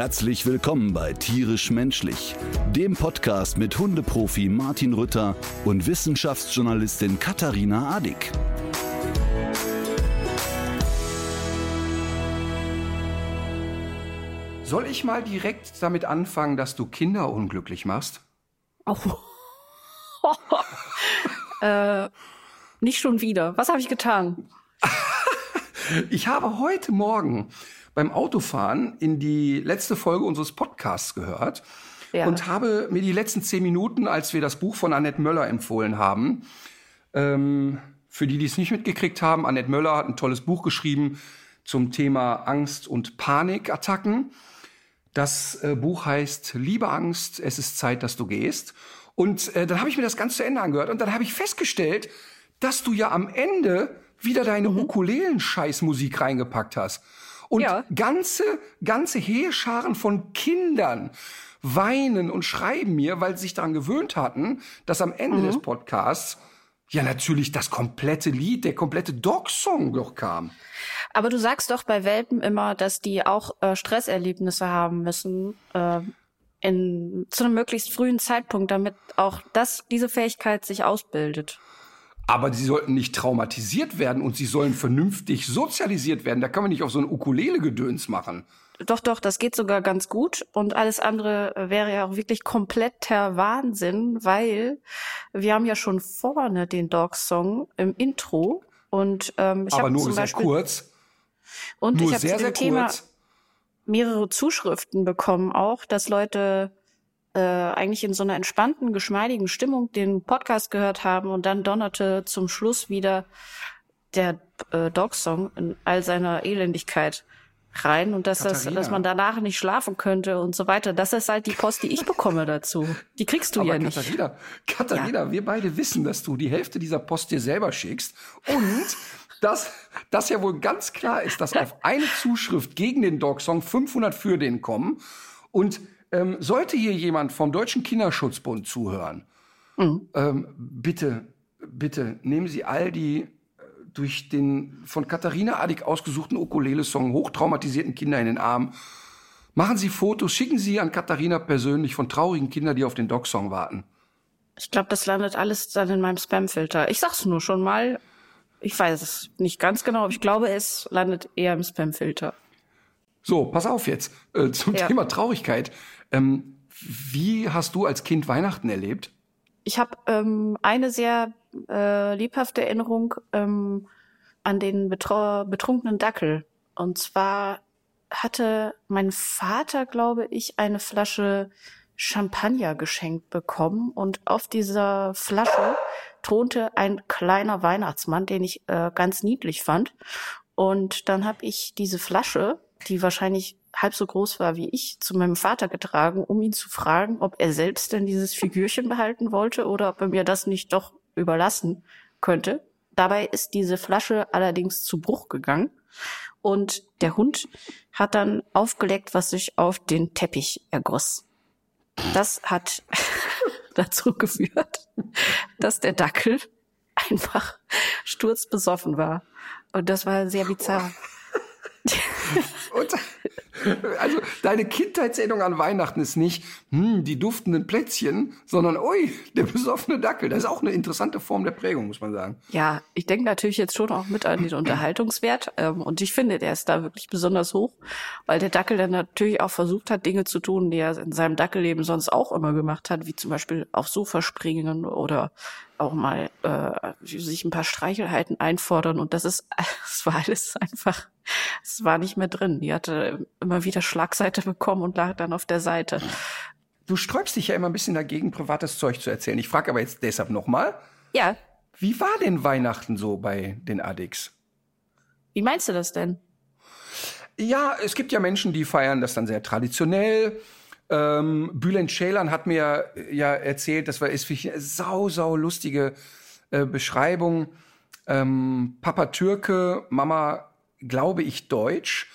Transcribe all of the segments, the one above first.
Herzlich willkommen bei Tierisch Menschlich, dem Podcast mit Hundeprofi Martin Rütter und Wissenschaftsjournalistin Katharina Adick. Soll ich mal direkt damit anfangen, dass du Kinder unglücklich machst? Oh. äh, nicht schon wieder. Was habe ich getan? Ich habe heute Morgen beim Autofahren in die letzte Folge unseres Podcasts gehört Ja. und habe mir die letzten zehn Minuten, als wir das Buch von Annette Möller empfohlen haben, ähm, für die, die es nicht mitgekriegt haben, Annette Möller hat ein tolles Buch geschrieben zum Thema Angst- und Panikattacken. Das äh, Buch heißt Liebe Angst, es ist Zeit, dass du gehst. Und äh, dann habe ich mir das Ganze zu Ende angehört und dann habe ich festgestellt, dass du ja am Ende wieder deine Ukulelen-Scheißmusik reingepackt hast. Und Ja. ganze, ganze Heerscharen von Kindern weinen und schreiben mir, weil sie sich daran gewöhnt hatten, dass am Ende des Podcasts ja natürlich das komplette Lied, der komplette Dog-Song doch kam. Aber du sagst doch bei Welpen immer, dass die auch äh, Stresserlebnisse haben müssen äh, in zu einem möglichst frühen Zeitpunkt, damit auch das diese Fähigkeit sich ausbildet. Aber sie sollten nicht traumatisiert werden und sie sollen vernünftig sozialisiert werden. Da kann man nicht auf so ein Ukulele-Gedöns machen. Doch, doch, das geht sogar ganz gut. Und alles andere wäre ja auch wirklich kompletter Wahnsinn, weil wir haben ja schon vorne den Dog-Song im Intro. Und ähm, ich Aber nur zum sehr Beispiel kurz. und Nur ich habe sehr, zu sehr dem Thema kurz. mehrere Zuschriften bekommen, auch, dass Leute äh, eigentlich in so einer entspannten, geschmeidigen Stimmung den Podcast gehört haben und dann donnerte zum Schluss wieder der äh, Dog-Song in all seiner Elendigkeit rein und dass das, dass man danach nicht schlafen könnte und so weiter. Das ist halt die Post, die ich bekomme dazu. Die kriegst du Aber ja nicht. Katharina, Katharina, wir beide wissen, dass du die Hälfte dieser Post dir selber schickst und dass das ja wohl ganz klar ist, dass auf eine Zuschrift gegen den Dog-Song 500 für den kommen. Und ähm, sollte hier jemand vom Deutschen Kinderschutzbund zuhören, Mhm. ähm, bitte, bitte nehmen Sie all die äh, durch den von Katharina Adick ausgesuchten Ukulele-Song hochtraumatisierten Kinder in den Arm. Machen Sie Fotos, schicken Sie an Katharina persönlich von traurigen Kindern, die auf den Dog-Song warten. Ich glaube, das landet alles dann in meinem Spam-Filter. Ich sag's nur schon mal. Ich weiß es nicht ganz genau, aber ich glaube, es landet eher im Spam-Filter. So, pass auf jetzt äh, zum Ja. Thema Traurigkeit. Ähm, wie hast du als Kind Weihnachten erlebt? Ich habe ähm, eine sehr äh, lebhafte Erinnerung ähm, an den betrunkenen Dackel. Und zwar hatte mein Vater, glaube ich, eine Flasche Champagner geschenkt bekommen. Und auf dieser Flasche thronte ein kleiner Weihnachtsmann, den ich äh, ganz niedlich fand. Und dann habe ich diese Flasche, die wahrscheinlich halb so groß war wie ich, zu meinem Vater getragen, um ihn zu fragen, ob er selbst denn dieses Figürchen behalten wollte oder ob er mir das nicht doch überlassen könnte. Dabei ist diese Flasche allerdings zu Bruch gegangen und der Hund hat dann aufgeleckt, was sich auf den Teppich ergoss. Das hat dazu geführt, dass der Dackel einfach sturzbesoffen war. Und das war sehr bizarr. Und, also deine Kindheitserinnerung an Weihnachten ist nicht hm, die duftenden Plätzchen, sondern ui, der besoffene Dackel. Das ist auch eine interessante Form der Prägung, muss man sagen. Ja, ich denke natürlich jetzt schon auch mit an den Unterhaltungswert. Ähm, und ich finde, der ist da wirklich besonders hoch, weil der Dackel dann natürlich auch versucht hat, Dinge zu tun, die er in seinem Dackelleben sonst auch immer gemacht hat, wie zum Beispiel aufs Sofa springen oder auch mal äh, sich ein paar Streichelheiten einfordern. Und das ist, es war alles einfach, es war nicht mehr drin. Die hatte immer wieder Schlagseite bekommen und lag dann auf der Seite. Du sträubst dich ja immer ein bisschen dagegen, privates Zeug zu erzählen. Ich frage aber jetzt deshalb nochmal, Ja, wie war denn Weihnachten so bei den Addicts? wie meinst du das denn? Ja, es gibt ja Menschen, die feiern das dann sehr traditionell. Ähm, Bülent Ceylan hat mir ja erzählt, das war ist für mich eine sau, sau lustige äh, Beschreibung. ähm, Papa Türke, Mama, glaube ich, Deutsch.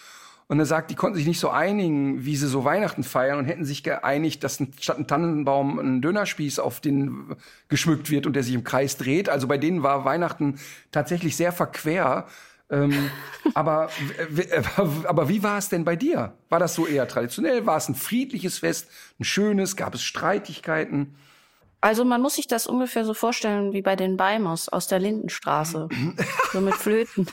Und er sagt, die konnten sich nicht so einigen, wie sie so Weihnachten feiern und hätten sich geeinigt, dass statt ein Tannenbaum ein Dönerspieß auf den geschmückt wird und der sich im Kreis dreht. Also bei denen war Weihnachten tatsächlich sehr verquer. ähm, aber, aber wie war es denn bei dir? War das so eher traditionell? War es ein friedliches Fest, ein schönes? Gab es Streitigkeiten? Also man muss sich das ungefähr so vorstellen wie bei den Beimers aus der Lindenstraße. so mit Flöten.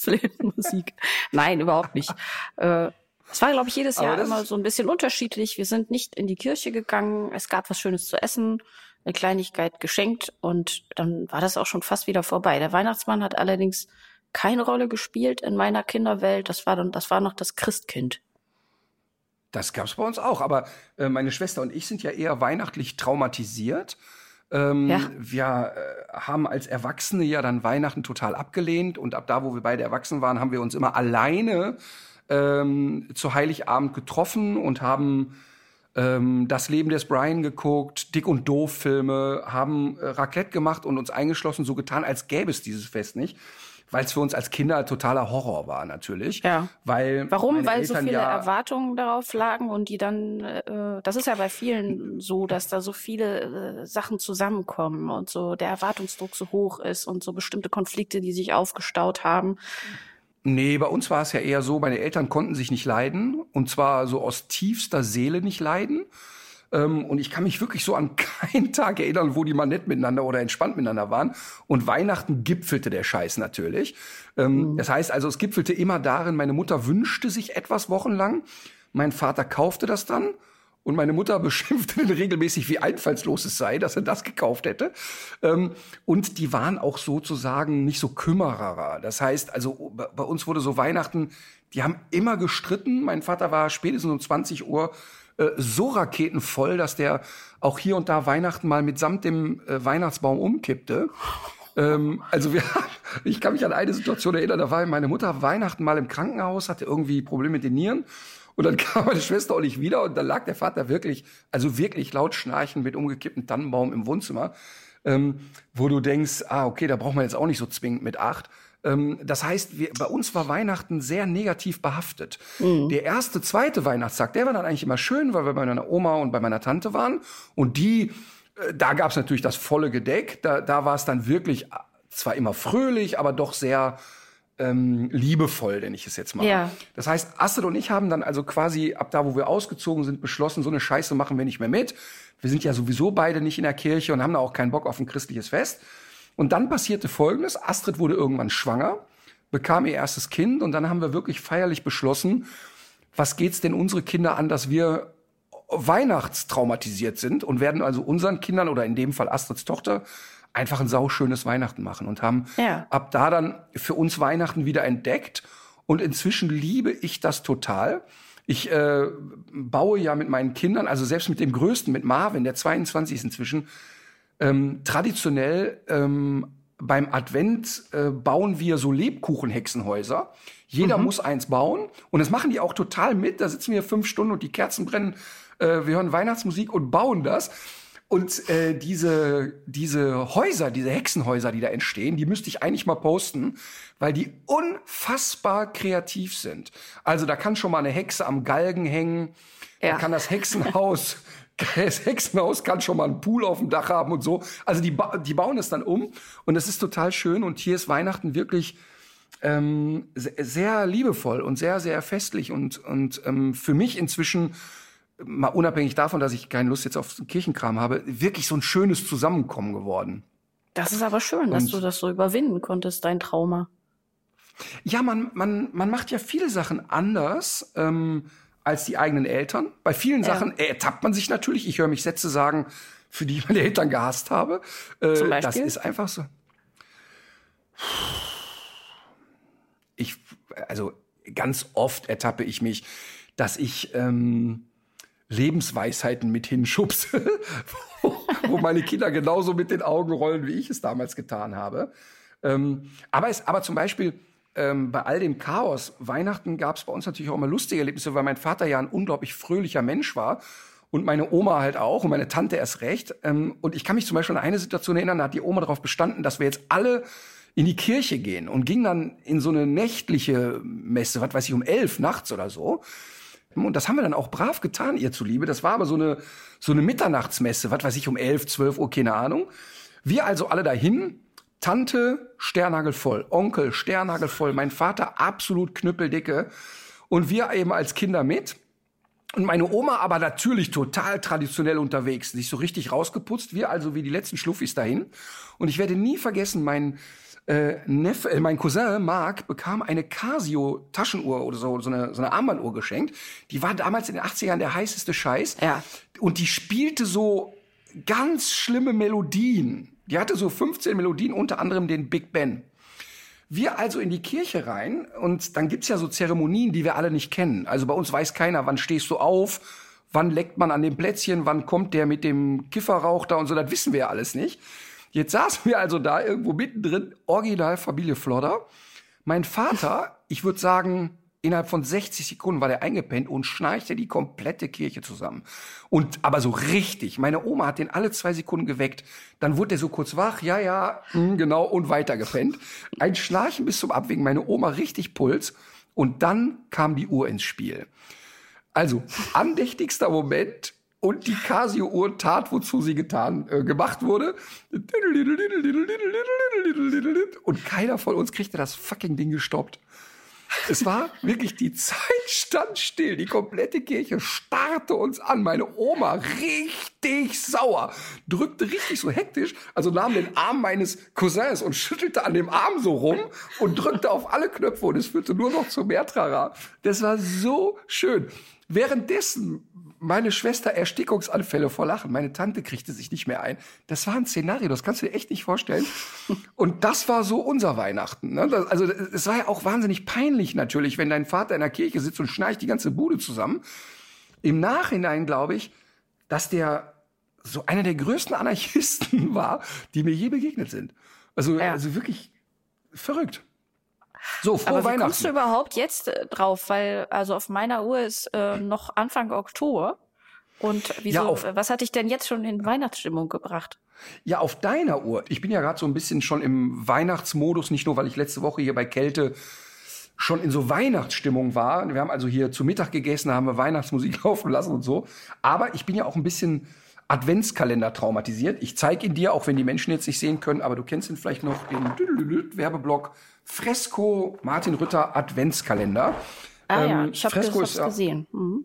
Flötenmusik. Nein, überhaupt nicht. Äh, es war, glaube ich, jedes Jahr immer so ein bisschen unterschiedlich. Wir sind nicht in die Kirche gegangen. Es gab was Schönes zu essen, eine Kleinigkeit geschenkt und dann war das auch schon fast wieder vorbei. Der Weihnachtsmann hat allerdings keine Rolle gespielt in meiner Kinderwelt. Das war dann, das war noch das Christkind. Das gab's bei uns auch, aber äh, meine Schwester und ich sind ja eher weihnachtlich traumatisiert. Ähm, ja. Wir äh, haben als Erwachsene ja dann Weihnachten total abgelehnt und ab da, wo wir beide erwachsen waren, haben wir uns immer alleine ähm, zu Heiligabend getroffen und haben ähm, das Leben des Brian geguckt, Dick und Doof Filme, haben äh, Raclette gemacht und uns eingeschlossen, so getan, als gäbe es dieses Fest nicht weil es für uns als Kinder totaler Horror war natürlich. Ja. Weil Warum? Weil Eltern so viele ja Erwartungen darauf lagen und die dann, äh, das ist ja bei vielen so, dass da so viele äh, Sachen zusammenkommen und so der Erwartungsdruck so hoch ist und so bestimmte Konflikte, die sich aufgestaut haben. Nee, bei uns war es ja eher so, meine Eltern konnten sich nicht leiden und zwar so aus tiefster Seele nicht leiden. Ähm, und ich kann mich wirklich so an keinen Tag erinnern, wo die mal nett miteinander oder entspannt miteinander waren. Und Weihnachten gipfelte der Scheiß natürlich. Ähm, mhm. Das heißt also, es gipfelte immer darin, meine Mutter wünschte sich etwas wochenlang. Mein Vater kaufte das dann. Und meine Mutter beschimpfte ihn regelmäßig, wie einfallslos es sei, dass er das gekauft hätte. Ähm, und die waren auch sozusagen nicht so Kümmerer. Das heißt, also bei uns wurde so Weihnachten, die haben immer gestritten. Mein Vater war spätestens um 20 Uhr äh, so raketenvoll, dass der auch hier und da Weihnachten mal mitsamt dem äh, Weihnachtsbaum umkippte. Ähm, also wir, ich kann mich an eine Situation erinnern, da war meine Mutter Weihnachten mal im Krankenhaus, hatte irgendwie Probleme mit den Nieren. Und dann kam meine Schwester auch nicht wieder und dann lag der Vater wirklich, also wirklich laut schnarchen mit umgekipptem Tannenbaum im Wohnzimmer, ähm, wo du denkst, ah, okay, da braucht man jetzt auch nicht so zwingend mit acht. Ähm, das heißt, wir, bei uns war Weihnachten sehr negativ behaftet. Mhm. Der erste, zweite Weihnachtstag, der war dann eigentlich immer schön, weil wir bei meiner Oma und bei meiner Tante waren. Und die, äh, da gab es natürlich das volle Gedeck. Da, da war es dann wirklich äh, zwar immer fröhlich, aber doch sehr ähm, liebevoll, nenne ich es jetzt mal. Ja. Das heißt, Astrid und ich haben dann also quasi ab da, wo wir ausgezogen sind, beschlossen, so eine Scheiße machen wir nicht mehr mit. Wir sind ja sowieso beide nicht in der Kirche und haben da auch keinen Bock auf ein christliches Fest. Und dann passierte Folgendes. Astrid wurde irgendwann schwanger, bekam ihr erstes Kind und dann haben wir wirklich feierlich beschlossen, was geht's denn unsere Kinder an, dass wir weihnachtstraumatisiert sind und werden also unseren Kindern oder in dem Fall Astrids Tochter einfach ein sauschönes Weihnachten machen und haben ja. ab da dann für uns Weihnachten wieder entdeckt und inzwischen liebe ich das total. Ich äh, baue ja mit meinen Kindern, also selbst mit dem Größten, mit Marvin, der 22 ist inzwischen, ähm, traditionell ähm, beim Advent äh, bauen wir so Lebkuchenhexenhäuser. Jeder mhm. muss eins bauen und das machen die auch total mit. Da sitzen wir fünf Stunden und die Kerzen brennen. Äh, wir hören Weihnachtsmusik und bauen das. Und äh, diese, diese Häuser, diese Hexenhäuser, die da entstehen, die müsste ich eigentlich mal posten, weil die unfassbar kreativ sind. Also da kann schon mal eine Hexe am Galgen hängen, ja. da kann das Hexenhaus Hexenhaus kann schon mal einen Pool auf dem Dach haben und so. Also die, ba die bauen es dann um und es ist total schön und hier ist Weihnachten wirklich ähm, sehr liebevoll und sehr, sehr festlich und, und ähm, für mich inzwischen, mal unabhängig davon, dass ich keine Lust jetzt auf Kirchenkram habe, wirklich so ein schönes Zusammenkommen geworden. Das ist aber schön, und dass du das so überwinden konntest, dein Trauma. Ja, man, man, man macht ja viele Sachen anders. Ähm, als die eigenen Eltern. Bei vielen ja. Sachen ertappt man sich natürlich. Ich höre mich Sätze sagen, für die ich meine Eltern gehasst habe. Äh, Zum Beispiel? Das ist einfach so. Ich, also ganz oft ertappe ich mich, dass ich ähm, Lebensweisheiten mit hinschubse, wo, wo meine Kinder genauso mit den Augen rollen, wie ich es damals getan habe. Ähm, aber es, aber zum Beispiel ähm, bei all dem Chaos, Weihnachten gab es bei uns natürlich auch immer lustige Erlebnisse, weil mein Vater ja ein unglaublich fröhlicher Mensch war und meine Oma halt auch und meine Tante erst recht. Ähm, und ich kann mich zum Beispiel an eine Situation erinnern, da hat die Oma darauf bestanden, dass wir jetzt alle in die Kirche gehen und ging dann in so eine nächtliche Messe, was weiß ich, um elf nachts oder so. Und das haben wir dann auch brav getan, ihr zuliebe. Das war aber so eine, so eine Mitternachtsmesse, was weiß ich, um elf, zwölf Uhr, keine Ahnung. Wir also alle dahin, Tante sternhagelvoll, Onkel sternhagelvoll, mein Vater absolut knüppeldicke und wir eben als Kinder mit. Und meine Oma aber natürlich total traditionell unterwegs, nicht so richtig rausgeputzt. Wir also wie die letzten Schluffis dahin. Und ich werde nie vergessen, mein äh, Neffe, äh, mein Cousin Marc bekam eine Casio Taschenuhr oder so, so eine, so eine Armbanduhr geschenkt. Die war damals in den 80ern der heißeste Scheiß. Ja. Und die spielte so ganz schlimme Melodien. Die hatte so 15 Melodien, unter anderem den Big Ben. Wir also in die Kirche rein und dann gibt's ja so Zeremonien, die wir alle nicht kennen. Also bei uns weiß keiner, wann stehst du auf, wann leckt man an dem Plätzchen, wann kommt der mit dem Kifferrauch da und so, das wissen wir ja alles nicht. Jetzt saßen wir also da irgendwo mittendrin, original Familie Flodder. Mein Vater, ich würde sagen, innerhalb von 60 Sekunden war der eingepennt und schnarchte die komplette Kirche zusammen. Und aber so richtig. Meine Oma hat den alle zwei Sekunden geweckt. Dann wurde er so kurz wach, ja, ja, mh, genau, und weitergepennt. Ein Schnarchen bis zum Abwinken, meine Oma richtig Puls. Und dann kam die Uhr ins Spiel. Also, andächtigster Moment und die Casio-Uhr tat, wozu sie getan, äh, gemacht wurde. Und keiner von uns kriegte das fucking Ding gestoppt. Es war wirklich, die Zeit stand still. Die komplette Kirche starrte uns an. Meine Oma richtig sauer, drückte richtig so hektisch, also nahm den Arm meines Cousins und schüttelte an dem Arm so rum und drückte auf alle Knöpfe und es führte nur noch zu mehr Trara. Das war so schön. Währenddessen meine Schwester Erstickungsanfälle vor Lachen. Meine Tante kriegte sich nicht mehr ein. Das war ein Szenario, das kannst du dir echt nicht vorstellen. Und das war so unser Weihnachten. Ne? Das, also es war ja auch wahnsinnig peinlich natürlich, wenn dein Vater in der Kirche sitzt und schnarcht die ganze Bude zusammen. Im Nachhinein glaube ich, dass der so einer der größten Anarchisten war, die mir je begegnet sind. Also, Ja. also wirklich verrückt. So, frohe Aber wie Weihnachten. kommst du überhaupt jetzt äh, drauf? Weil, also auf meiner Uhr ist äh, noch Anfang Oktober. Und wieso, Ja, auf- was hat dich denn jetzt schon in Weihnachtsstimmung gebracht? Ja, auf deiner Uhr. Ich bin ja gerade so ein bisschen schon im Weihnachtsmodus, nicht nur, weil ich letzte Woche hier bei Kälte schon in so Weihnachtsstimmung war. Wir haben also hier zu Mittag gegessen, haben wir Weihnachtsmusik laufen lassen und so. Aber ich bin ja auch ein bisschen Adventskalender traumatisiert. Ich zeige ihn dir, auch wenn die Menschen jetzt nicht sehen können, aber du kennst ihn vielleicht noch, den Werbeblock Fresco Martin Rütter Adventskalender. Ah ja, Ähm, ich habe Fresco das ist ja- gesehen. Mhm.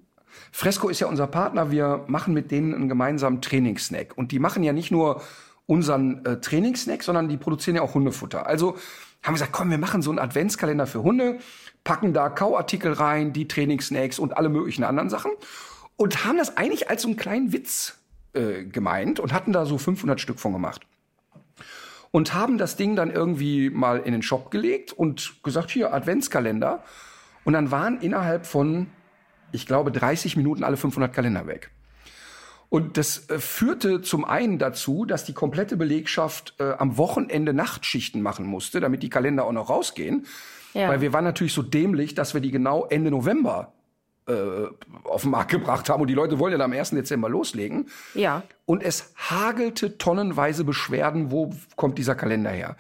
Fresco ist ja unser Partner. Wir machen mit denen einen gemeinsamen Trainingssnack. Und die machen ja nicht nur unseren äh, Trainingssnack, sondern die produzieren ja auch Hundefutter. Also haben wir gesagt, komm, wir machen so einen Adventskalender für Hunde, packen da Kauartikel rein, die Trainingssnacks und alle möglichen anderen Sachen. Und haben das eigentlich als so einen kleinen Witz äh, gemeint und hatten da so 500 Stück von gemacht. Und haben das Ding dann irgendwie mal in den Shop gelegt und gesagt, hier, Adventskalender. Und dann waren innerhalb von ich glaube, 30 Minuten alle 500 Kalender weg. Und das äh, führte zum einen dazu, dass die komplette Belegschaft äh, am Wochenende Nachtschichten machen musste, damit die Kalender auch noch rausgehen. Ja. Weil wir waren natürlich so dämlich, dass wir die genau Ende November auf den Markt gebracht haben. Und die Leute wollen ja dann am 1. Dezember loslegen. Ja. Und es hagelte tonnenweise Beschwerden, wo kommt dieser Kalender her?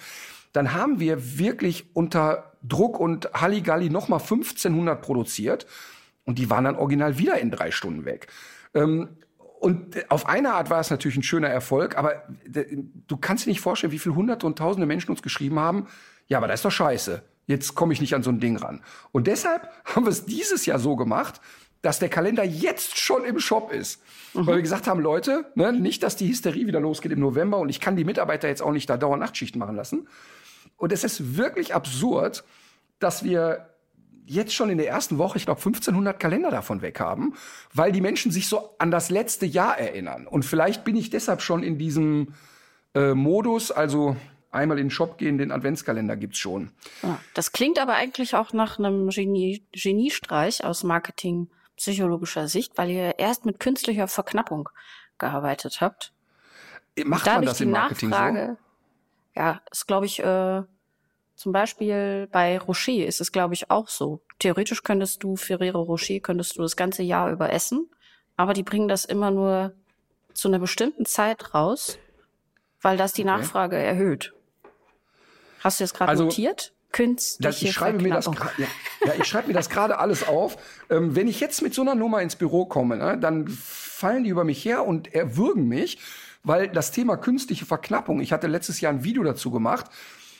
Dann haben wir wirklich unter Druck und Halligalli nochmal 1500 produziert. Und die waren dann original wieder in drei Stunden weg. Ähm, und auf eine Art war es natürlich ein schöner Erfolg, aber du kannst dir nicht vorstellen, wie viele hunderte und tausende Menschen uns geschrieben haben, ja, aber das ist doch scheiße. Jetzt komme ich nicht an so ein Ding ran. Und deshalb haben wir es dieses Jahr so gemacht, dass der Kalender jetzt schon im Shop ist. Weil wir gesagt haben, Leute, ne, nicht, dass die Hysterie wieder losgeht im November und ich kann die Mitarbeiter jetzt auch nicht da dauernd Nachtschichten machen lassen. Und es ist wirklich absurd, dass wir jetzt schon in der ersten Woche, ich glaube, 1500 Kalender davon weg haben, weil die Menschen sich so an das letzte Jahr erinnern. Und vielleicht bin ich deshalb schon in diesem äh, Modus, also einmal in den Shop gehen, den Adventskalender gibt's schon. Das klingt aber eigentlich auch nach einem Genie Geniestreich aus Marketing-psychologischer Sicht, weil ihr erst mit künstlicher Verknappung gearbeitet habt. Macht man Dadurch das im Marketing Nachfrage, ja, ist glaube ich äh, zum Beispiel bei Rocher ist es glaube ich auch so. Theoretisch könntest du Ferrero Rocher könntest du das ganze Jahr über essen, aber die bringen das immer nur zu einer bestimmten Zeit raus, weil das die Okay. Nachfrage erhöht. Hast du das gerade Also, notiert? Künstliche Das, ich schreibe mir das, ja, ja, ich schreibe mir das gerade alles auf. Ähm, wenn ich jetzt mit so einer Nummer ins Büro komme, ne, dann fallen die über mich her und erwürgen mich, weil das Thema künstliche Verknappung, ich hatte letztes Jahr ein Video dazu gemacht,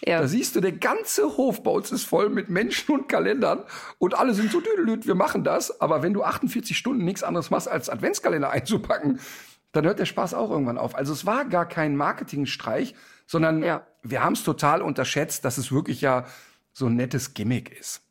Ja. da siehst du, der ganze Hof bei uns ist voll mit Menschen und Kalendern und alle sind so düdelüt, wir machen das. Aber wenn du 48 Stunden nichts anderes machst, als Adventskalender einzupacken, dann hört der Spaß auch irgendwann auf. Also es war gar kein Marketingstreich, sondern Ja. wir haben es total unterschätzt, dass es wirklich ja so ein nettes Gimmick ist.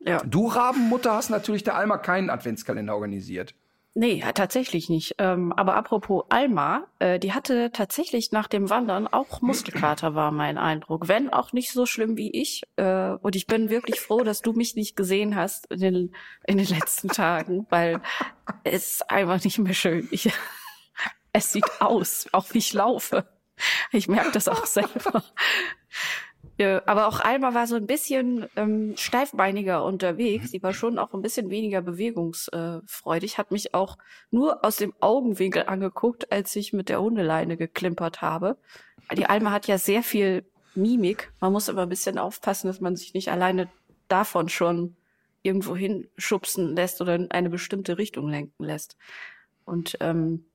Ja. Du Rabenmutter hast natürlich der Alma keinen Adventskalender organisiert. Nee, ja, tatsächlich nicht. Ähm, aber apropos Alma, äh, die hatte tatsächlich nach dem Wandern auch Muskelkater, war mein Eindruck. Wenn auch nicht so schlimm wie ich. Äh, und ich bin wirklich froh, dass du mich nicht gesehen hast in den, in den letzten Tagen, weil es ist einfach nicht mehr schön. Ich, es sieht aus, auch wie ich laufe. Ich merke das auch selber. Ja, aber auch Alma war so ein bisschen ähm, steifbeiniger unterwegs. Sie war schon auch ein bisschen weniger bewegungsfreudig, hat mich auch nur aus dem Augenwinkel angeguckt, als ich mit der Hundeleine geklimpert habe. Die Alma hat ja sehr viel Mimik. Man muss aber ein bisschen aufpassen, dass man sich nicht alleine davon schon irgendwo hinschubsen lässt oder in eine bestimmte Richtung lenken lässt. Und ähm,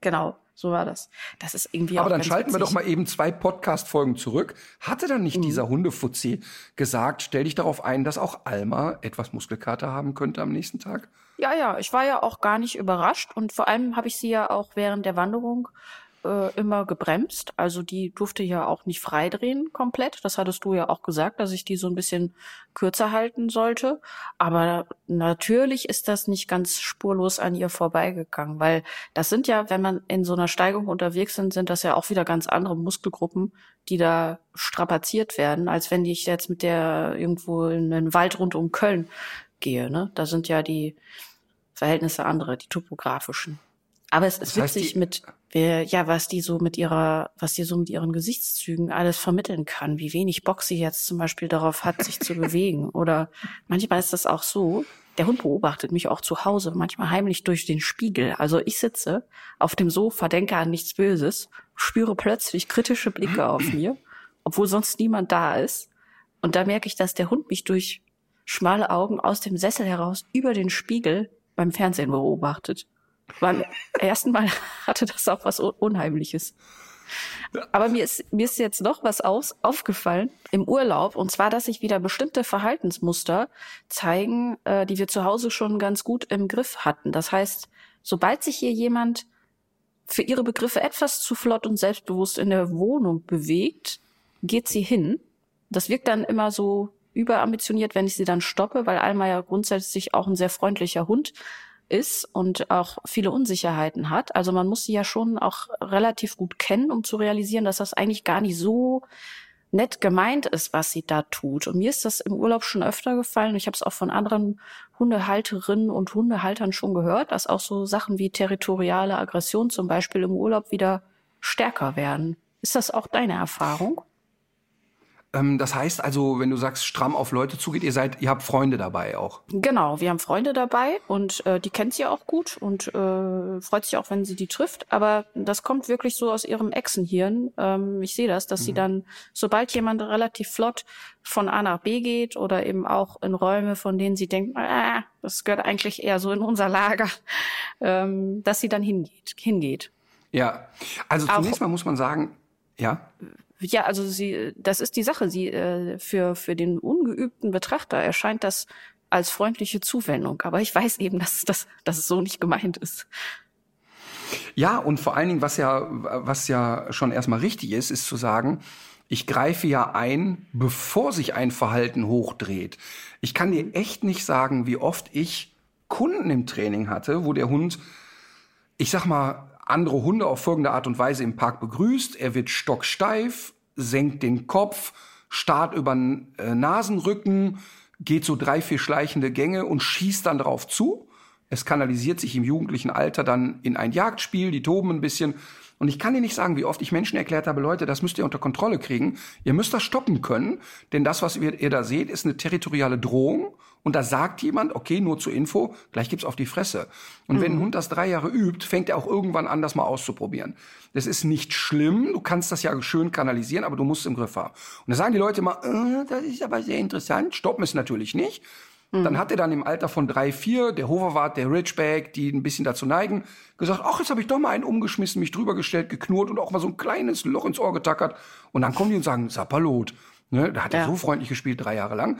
genau, so war das. Das ist irgendwie Aber auch dann ganz schalten wir witzig. doch mal eben zwei Podcast-Folgen zurück. Hatte dann Mhm. nicht dieser Hundefuzzi gesagt, stell dich darauf ein, dass auch Alma etwas Muskelkater haben könnte am nächsten Tag? Ja, ja, ich war ja auch gar nicht überrascht und vor allem habe ich sie ja auch während der Wanderung äh, immer gebremst. Also die durfte ja auch nicht freidrehen komplett. Das hattest du ja auch gesagt, dass ich die so ein bisschen kürzer halten sollte. Aber natürlich ist das nicht ganz spurlos an ihr vorbeigegangen, weil das sind ja, wenn man in so einer Steigung unterwegs sind, sind das ja auch wieder ganz andere Muskelgruppen, die da strapaziert werden, als wenn ich jetzt mit der irgendwo in den Wald rund um Köln gehe. Ne? Da sind ja die Verhältnisse andere, die topografischen. Aber es ist Das witzig die- mit, wer, ja, was die so mit ihrer, was die so mit ihren Gesichtszügen alles vermitteln kann, wie wenig Bock sie jetzt zum Beispiel darauf hat, sich zu bewegen. Oder manchmal ist das auch so, der Hund beobachtet mich auch zu Hause, manchmal heimlich durch den Spiegel. Also ich sitze auf dem Sofa, denke an nichts Böses, spüre plötzlich kritische Blicke auf mir, obwohl sonst niemand da ist. Und da merke ich, dass der Hund mich durch schmale Augen aus dem Sessel heraus über den Spiegel beim Fernsehen beobachtet. Beim ersten Mal hatte das auch was Un- Unheimliches. Aber mir ist, mir ist jetzt noch was aus, aufgefallen im Urlaub, und zwar, dass sich wieder bestimmte Verhaltensmuster zeigen, äh, die wir zu Hause schon ganz gut im Griff hatten. Das heißt, sobald sich hier jemand für ihre Begriffe etwas zu flott und selbstbewusst in der Wohnung bewegt, geht sie hin. Das wirkt dann immer so überambitioniert, wenn ich sie dann stoppe, weil Alma ja grundsätzlich auch ein sehr freundlicher Hund ist und auch viele Unsicherheiten hat. Also man muss sie ja schon auch relativ gut kennen, um zu realisieren, dass das eigentlich gar nicht so nett gemeint ist, was sie da tut. Und mir ist das im Urlaub schon öfter gefallen. Ich habe es auch von anderen Hundehalterinnen und Hundehaltern schon gehört, dass auch so Sachen wie territoriale Aggression zum Beispiel im Urlaub wieder stärker werden. Ist das auch deine Erfahrung? Ähm, das heißt also, wenn du sagst, stramm auf Leute zugeht, ihr seid, ihr habt Freunde dabei auch. Genau, wir haben Freunde dabei und äh, die kennt sie auch gut und äh, freut sich auch, wenn sie die trifft. Aber das kommt wirklich so aus ihrem Echsenhirn. Ähm, ich sehe das, dass sie dann, sobald jemand relativ flott von A nach B geht oder eben auch in Räume, von denen sie denkt, ah, das gehört eigentlich eher so in unser Lager, ähm, dass sie dann hingeht. hingeht. Ja. Also Auch- zunächst mal muss man sagen, ja. Ja, also sie, das ist die Sache. Sie äh, für für den ungeübten Betrachter erscheint das als freundliche Zuwendung. Aber ich weiß eben, dass das dass es so nicht gemeint ist. Ja, und vor allen Dingen, was ja, was ja schon erstmal richtig ist, ist zu sagen, ich greife ja ein, bevor sich ein Verhalten hochdreht. Ich kann dir echt nicht sagen, wie oft ich Kunden im Training hatte, wo der Hund, ich sag mal, andere Hunde auf folgende Art und Weise im Park begrüßt. Er wird stocksteif, senkt den Kopf, starrt über den äh, Nasenrücken, geht so drei, vier schleichende Gänge und schießt dann drauf zu. Es kanalisiert sich im jugendlichen Alter dann in ein Jagdspiel, die toben ein bisschen. Und ich kann dir nicht sagen, wie oft ich Menschen erklärt habe, Leute, das müsst ihr unter Kontrolle kriegen. Ihr müsst das stoppen können, denn das, was ihr, ihr da seht, ist eine territoriale Drohung und da sagt jemand, okay, nur zur Info, gleich gibt's auf die Fresse. Und mhm. wenn ein Hund das drei Jahre übt, fängt er auch irgendwann an, das mal auszuprobieren. Das ist nicht schlimm, du kannst das ja schön kanalisieren, aber du musst es im Griff haben. Und da sagen die Leute immer, äh, das ist aber sehr interessant. Stoppen es natürlich nicht. Mhm. Dann hat er dann im Alter von drei, vier, der Hoverwart, der Ridgeback, die ein bisschen dazu neigen, gesagt, ach, jetzt habe ich doch mal einen umgeschmissen, mich drüber gestellt, geknurrt und auch mal so ein kleines Loch ins Ohr getackert. Und dann kommen die und sagen, Sapperlot. Ne, da hat ja. er so freundlich gespielt, drei Jahre lang.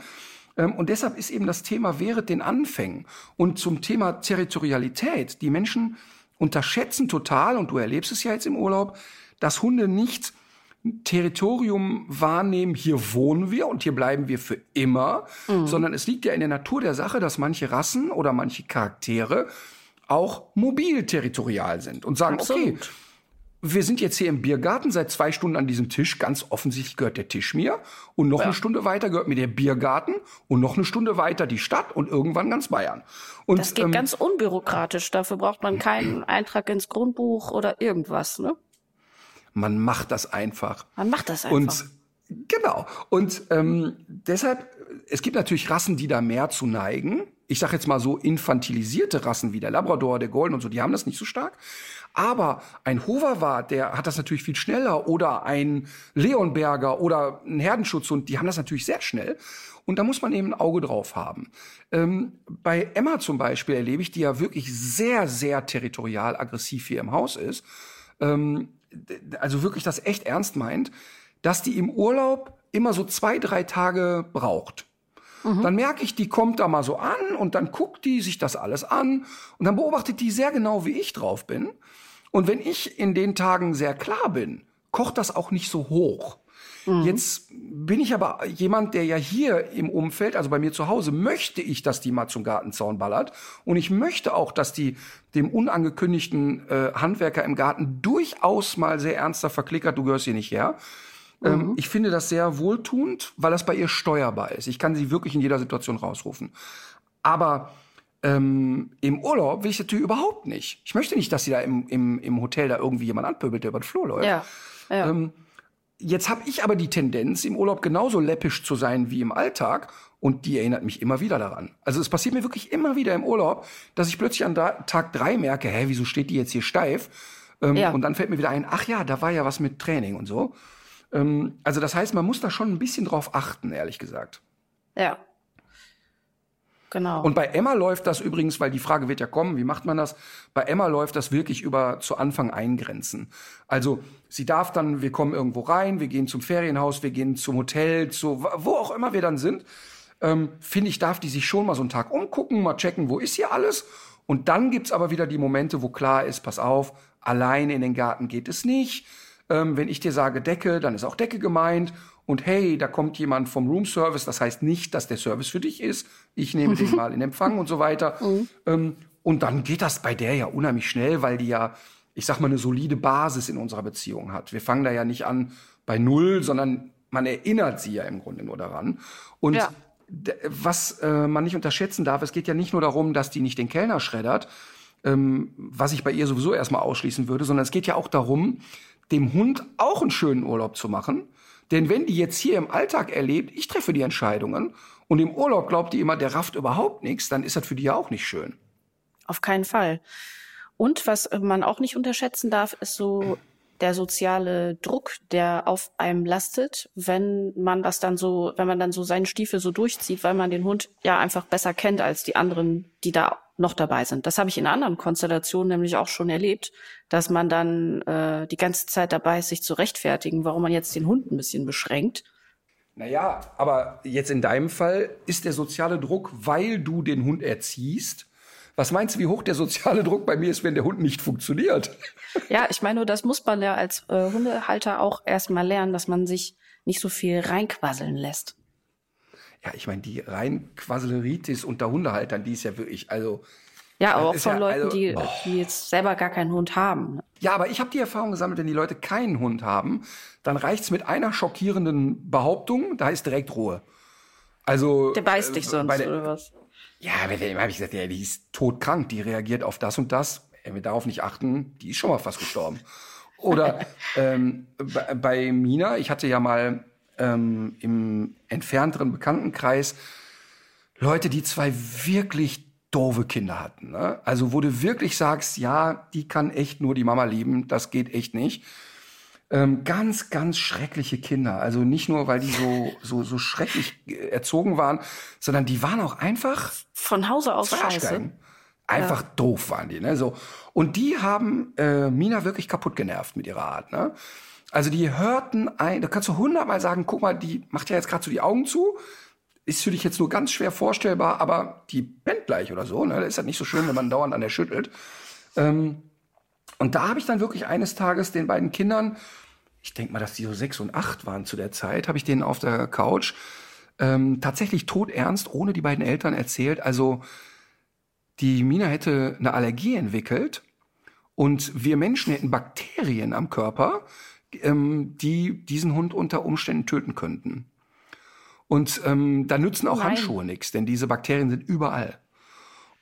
Ähm, und deshalb ist eben das Thema während den Anfängen und zum Thema Territorialität. Die Menschen unterschätzen total, und du erlebst es ja jetzt im Urlaub, dass Hunde nicht Territorium wahrnehmen, hier wohnen wir und hier bleiben wir für immer, mhm. sondern es liegt ja in der Natur der Sache, dass manche Rassen oder manche Charaktere auch mobil territorial sind und sagen, Absolut. okay, wir sind jetzt hier im Biergarten seit zwei Stunden an diesem Tisch. Ganz offensichtlich gehört der Tisch mir. Und noch ja. eine Stunde weiter gehört mir der Biergarten. Und noch eine Stunde weiter die Stadt und irgendwann ganz Bayern. Und, das geht ähm, ganz unbürokratisch. Dafür braucht man keinen Eintrag ins Grundbuch oder irgendwas, ne? Man macht das einfach. Man macht das einfach. Und genau. Und ähm, deshalb, es gibt natürlich Rassen, die da mehr zu neigen. Ich sage jetzt mal so infantilisierte Rassen wie der Labrador, der Golden und so, die haben das nicht so stark. Aber ein Hoverwart, der hat das natürlich viel schneller oder ein Leonberger oder ein Herdenschutzhund, die haben das natürlich sehr schnell. Und da muss man eben ein Auge drauf haben. Ähm, bei Emma zum Beispiel erlebe ich, die ja wirklich sehr, sehr territorial aggressiv hier im Haus ist. Ähm, also wirklich das echt ernst meint, dass die im Urlaub immer so zwei, drei Tage braucht. Mhm. Dann merke ich, die kommt da mal so an und dann guckt die sich das alles an und dann beobachtet die sehr genau, wie ich drauf bin. Und wenn ich in den Tagen sehr klar bin, kocht das auch nicht so hoch. Mhm. Jetzt bin ich aber jemand, der ja hier im Umfeld, also bei mir zu Hause, möchte ich, dass die mal zum Gartenzaun ballert. Und ich möchte auch, dass die dem unangekündigten äh, Handwerker im Garten durchaus mal sehr ernster verklickert, du gehörst hier nicht her. Ähm, mhm. ich finde das sehr wohltuend, weil das bei ihr steuerbar ist. Ich kann sie wirklich in jeder Situation rausrufen. Aber ähm, Im Urlaub will ich das natürlich überhaupt nicht. Ich möchte nicht, dass sie da im, im, im Hotel da irgendwie jemand anpöbelt, der über den Flur läuft. Ja. ja. Ähm, jetzt habe ich aber die Tendenz, im Urlaub genauso läppisch zu sein wie im Alltag. Und die erinnert mich immer wieder daran. Also es passiert mir wirklich immer wieder im Urlaub, dass ich plötzlich an Tag drei merke, hä, wieso steht die jetzt hier steif? Ähm, ja. Und dann fällt mir wieder ein, ach ja, da war ja was mit Training und so. Ähm, also das heißt, man muss da schon ein bisschen drauf achten, ehrlich gesagt. Ja, Genau. Und bei Emma läuft das übrigens, weil die Frage wird ja kommen, wie macht man das? Bei Emma läuft das wirklich über zu Anfang eingrenzen. Also sie darf dann, wir kommen irgendwo rein, wir gehen zum Ferienhaus, wir gehen zum Hotel, zu wo auch immer wir dann sind. Ähm, Finde ich, darf die sich schon mal so einen Tag umgucken, mal checken, wo ist hier alles. Und dann gibt's aber wieder die Momente, wo klar ist, pass auf, allein in den Garten geht es nicht. Ähm, wenn ich dir sage Decke, dann ist auch Decke gemeint und hey, da kommt jemand vom Room Service, das heißt nicht, dass der Service für dich ist. Ich nehme den mal in Empfang und so weiter. Mhm. Ähm, und dann geht das bei der ja unheimlich schnell, weil die ja, ich sag mal, eine solide Basis in unserer Beziehung hat. Wir fangen da ja nicht an bei Null, sondern man erinnert sie ja im Grunde nur daran. Und ja. was äh, man nicht unterschätzen darf, es geht ja nicht nur darum, dass die nicht den Kellner schreddert, ähm, was ich bei ihr sowieso erstmal ausschließen würde, sondern es geht ja auch darum, dem Hund auch einen schönen Urlaub zu machen denn wenn die jetzt hier im Alltag erlebt, ich treffe die Entscheidungen und im Urlaub glaubt die immer, der rafft überhaupt nichts, dann ist das für die ja auch nicht schön. Auf keinen Fall. Und was man auch nicht unterschätzen darf, ist so der soziale Druck, der auf einem lastet, wenn man das dann so, wenn man dann so seinen Stiefel so durchzieht, weil man den Hund ja einfach besser kennt als die anderen, die da noch dabei sind. Das habe ich in anderen Konstellationen nämlich auch schon erlebt, dass man dann äh, die ganze Zeit dabei ist, sich zu rechtfertigen, warum man jetzt den Hund ein bisschen beschränkt. Naja, aber jetzt in deinem Fall ist der soziale Druck, weil du den Hund erziehst. Was meinst du, wie hoch der soziale Druck bei mir ist, wenn der Hund nicht funktioniert? Ja, ich meine, das muss man ja als äh, Hundehalter auch erstmal lernen, dass man sich nicht so viel reinquasseln lässt ja, ich meine, die rein Quaseleritis unter Hundehaltern, die ist ja wirklich, also. Ja, aber auch von ja, Leuten, also, die, die jetzt selber gar keinen Hund haben. Ja, aber ich habe die Erfahrung gesammelt, wenn die Leute keinen Hund haben, dann reicht's mit einer schockierenden Behauptung, da ist direkt Ruhe. Also. Der beißt äh, dich sonst, der, oder was? Ja, bei dem habe ich gesagt, ja, die ist todkrank, die reagiert auf das und das. Wenn wir darauf nicht achten, die ist schon mal fast gestorben. Oder ähm, bei, bei Mina, ich hatte ja mal ähm, im entfernteren Bekanntenkreis Leute, die zwei wirklich doofe Kinder hatten. Ne? Also wo du wirklich sagst, ja, die kann echt nur die Mama lieben, das geht echt nicht. Ähm, ganz, ganz schreckliche Kinder. Also nicht nur, weil die so, so, so schrecklich erzogen waren, sondern die waren auch einfach von Hause aus scheiße. Einfach ja. doof waren die. Ne? So. Und die haben äh, Mina wirklich kaputt genervt mit ihrer Art. Ne? Also die hörten ein, da kannst du hundertmal sagen, guck mal, die macht ja jetzt gerade so die Augen zu. Ist für dich jetzt nur ganz schwer vorstellbar, aber die pennt gleich oder so. Ne? Das ist halt nicht so schön, wenn man dauernd an der schüttelt. Ähm, und da habe ich dann wirklich eines Tages den beiden Kindern, ich denke mal, dass die so sechs und acht waren zu der Zeit, habe ich denen auf der Couch ähm, tatsächlich todernst, ohne die beiden Eltern erzählt. Also die Mina hätte eine Allergie entwickelt und wir Menschen hätten Bakterien am Körper, ähm, die diesen Hund unter Umständen töten könnten. Und ähm, da nützen auch Nein. Handschuhe nichts, denn diese Bakterien sind überall.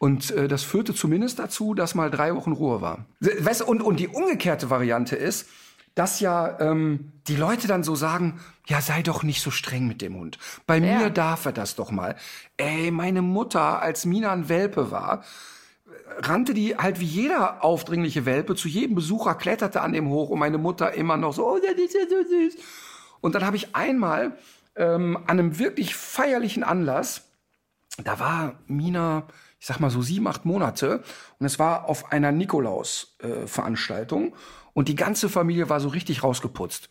Und äh, das führte zumindest dazu, dass mal drei Wochen Ruhe war. Weißt, und, und die umgekehrte Variante ist, dass ja ähm, die Leute dann so sagen, ja, sei doch nicht so streng mit dem Hund. Bei ja. mir darf er das doch mal. Ey, meine Mutter, als Mina ein Welpe war, rannte die halt wie jeder aufdringliche Welpe zu jedem Besucher, kletterte an dem hoch und meine Mutter immer noch so, oh, das ist ja so süß. Und dann habe ich einmal ähm, an einem wirklich feierlichen Anlass, da war Mina, ich sag mal so sieben, acht Monate und es war auf einer Nikolaus-Veranstaltung äh, und die ganze Familie war so richtig rausgeputzt.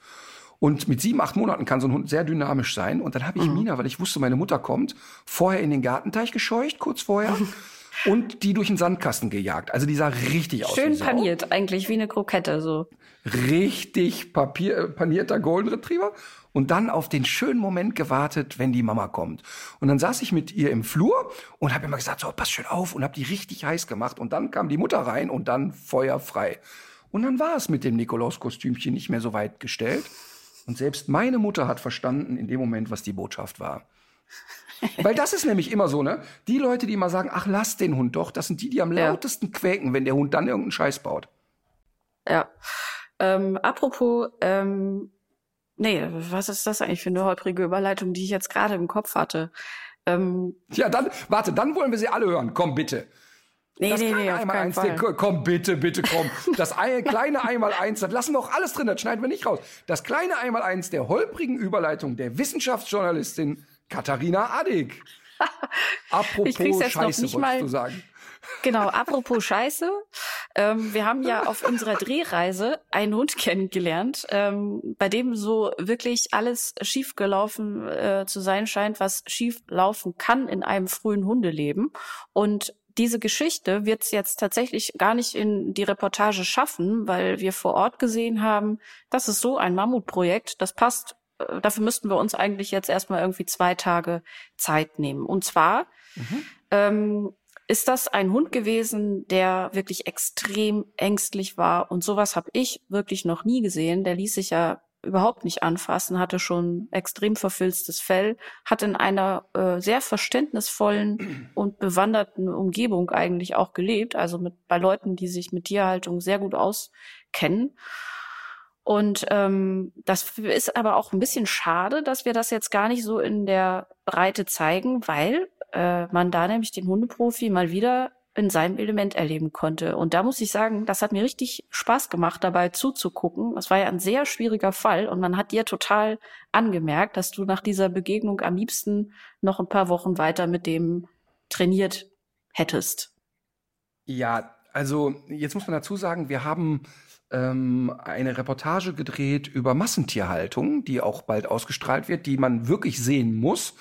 Und mit sieben, acht Monaten kann so ein Hund sehr dynamisch sein. Und dann habe ich mhm. Mina, weil ich wusste, meine Mutter kommt, vorher in den Gartenteich gescheucht, kurz vorher. und die durch den Sandkasten gejagt. Also die sah richtig aus. Schön paniert, eigentlich wie eine Krokette so. Richtig Papier, panierter Golden Retriever. Und dann auf den schönen Moment gewartet, wenn die Mama kommt. Und dann saß ich mit ihr im Flur und habe immer gesagt, so, pass schön auf und habe die richtig heiß gemacht. Und dann kam die Mutter rein und dann Feuer frei. Und dann war es mit dem Nikolauskostümchen nicht mehr so weit gestellt. Und selbst meine Mutter hat verstanden in dem Moment, was die Botschaft war. Weil das ist nämlich immer so, ne? Die Leute, die immer sagen, ach, lass den Hund doch, das sind die, die am ja. lautesten quäken, wenn der Hund dann irgendeinen Scheiß baut. Ja. Ähm, apropos, ähm, nee, was ist das eigentlich für eine holprige Überleitung, die ich jetzt gerade im Kopf hatte? Ähm, ja, dann, warte, dann wollen wir sie alle hören. Komm, bitte. Nee, das nee, nee, einmal eins, Fall. komm bitte, bitte, komm. Das kleine einmal eins, das lassen wir auch alles drin, das schneiden wir nicht raus. Das kleine einmal eins der holprigen Überleitung der Wissenschaftsjournalistin Katharina Addig. Apropos Scheiße, wolltest mal, du sagen. Genau, apropos Scheiße. Ähm, wir haben ja auf unserer Drehreise einen Hund kennengelernt, ähm, bei dem so wirklich alles schief gelaufen äh, zu sein scheint, was schief laufen kann in einem frühen Hundeleben. Und diese Geschichte wird es jetzt tatsächlich gar nicht in die Reportage schaffen, weil wir vor Ort gesehen haben, das ist so ein Mammutprojekt, das passt äh, dafür müssten wir uns eigentlich jetzt erstmal irgendwie zwei Tage Zeit nehmen. Und zwar mhm. ähm, ist das ein Hund gewesen, der wirklich extrem ängstlich war. Und sowas habe ich wirklich noch nie gesehen. Der ließ sich ja überhaupt nicht anfassen, hatte schon extrem verfilztes Fell, hat in einer äh, sehr verständnisvollen und bewanderten Umgebung eigentlich auch gelebt, also mit bei Leuten, die sich mit Tierhaltung sehr gut auskennen. Und ähm, das ist aber auch ein bisschen schade, dass wir das jetzt gar nicht so in der Breite zeigen, weil äh, man da nämlich den Hundeprofi mal wieder in seinem Element erleben konnte. Und da muss ich sagen, das hat mir richtig Spaß gemacht, dabei zuzugucken. Es war ja ein sehr schwieriger Fall und man hat dir total angemerkt, dass du nach dieser Begegnung am liebsten noch ein paar Wochen weiter mit dem trainiert hättest. Ja, also jetzt muss man dazu sagen, wir haben ähm, eine Reportage gedreht über Massentierhaltung, die auch bald ausgestrahlt wird, die man wirklich sehen muss.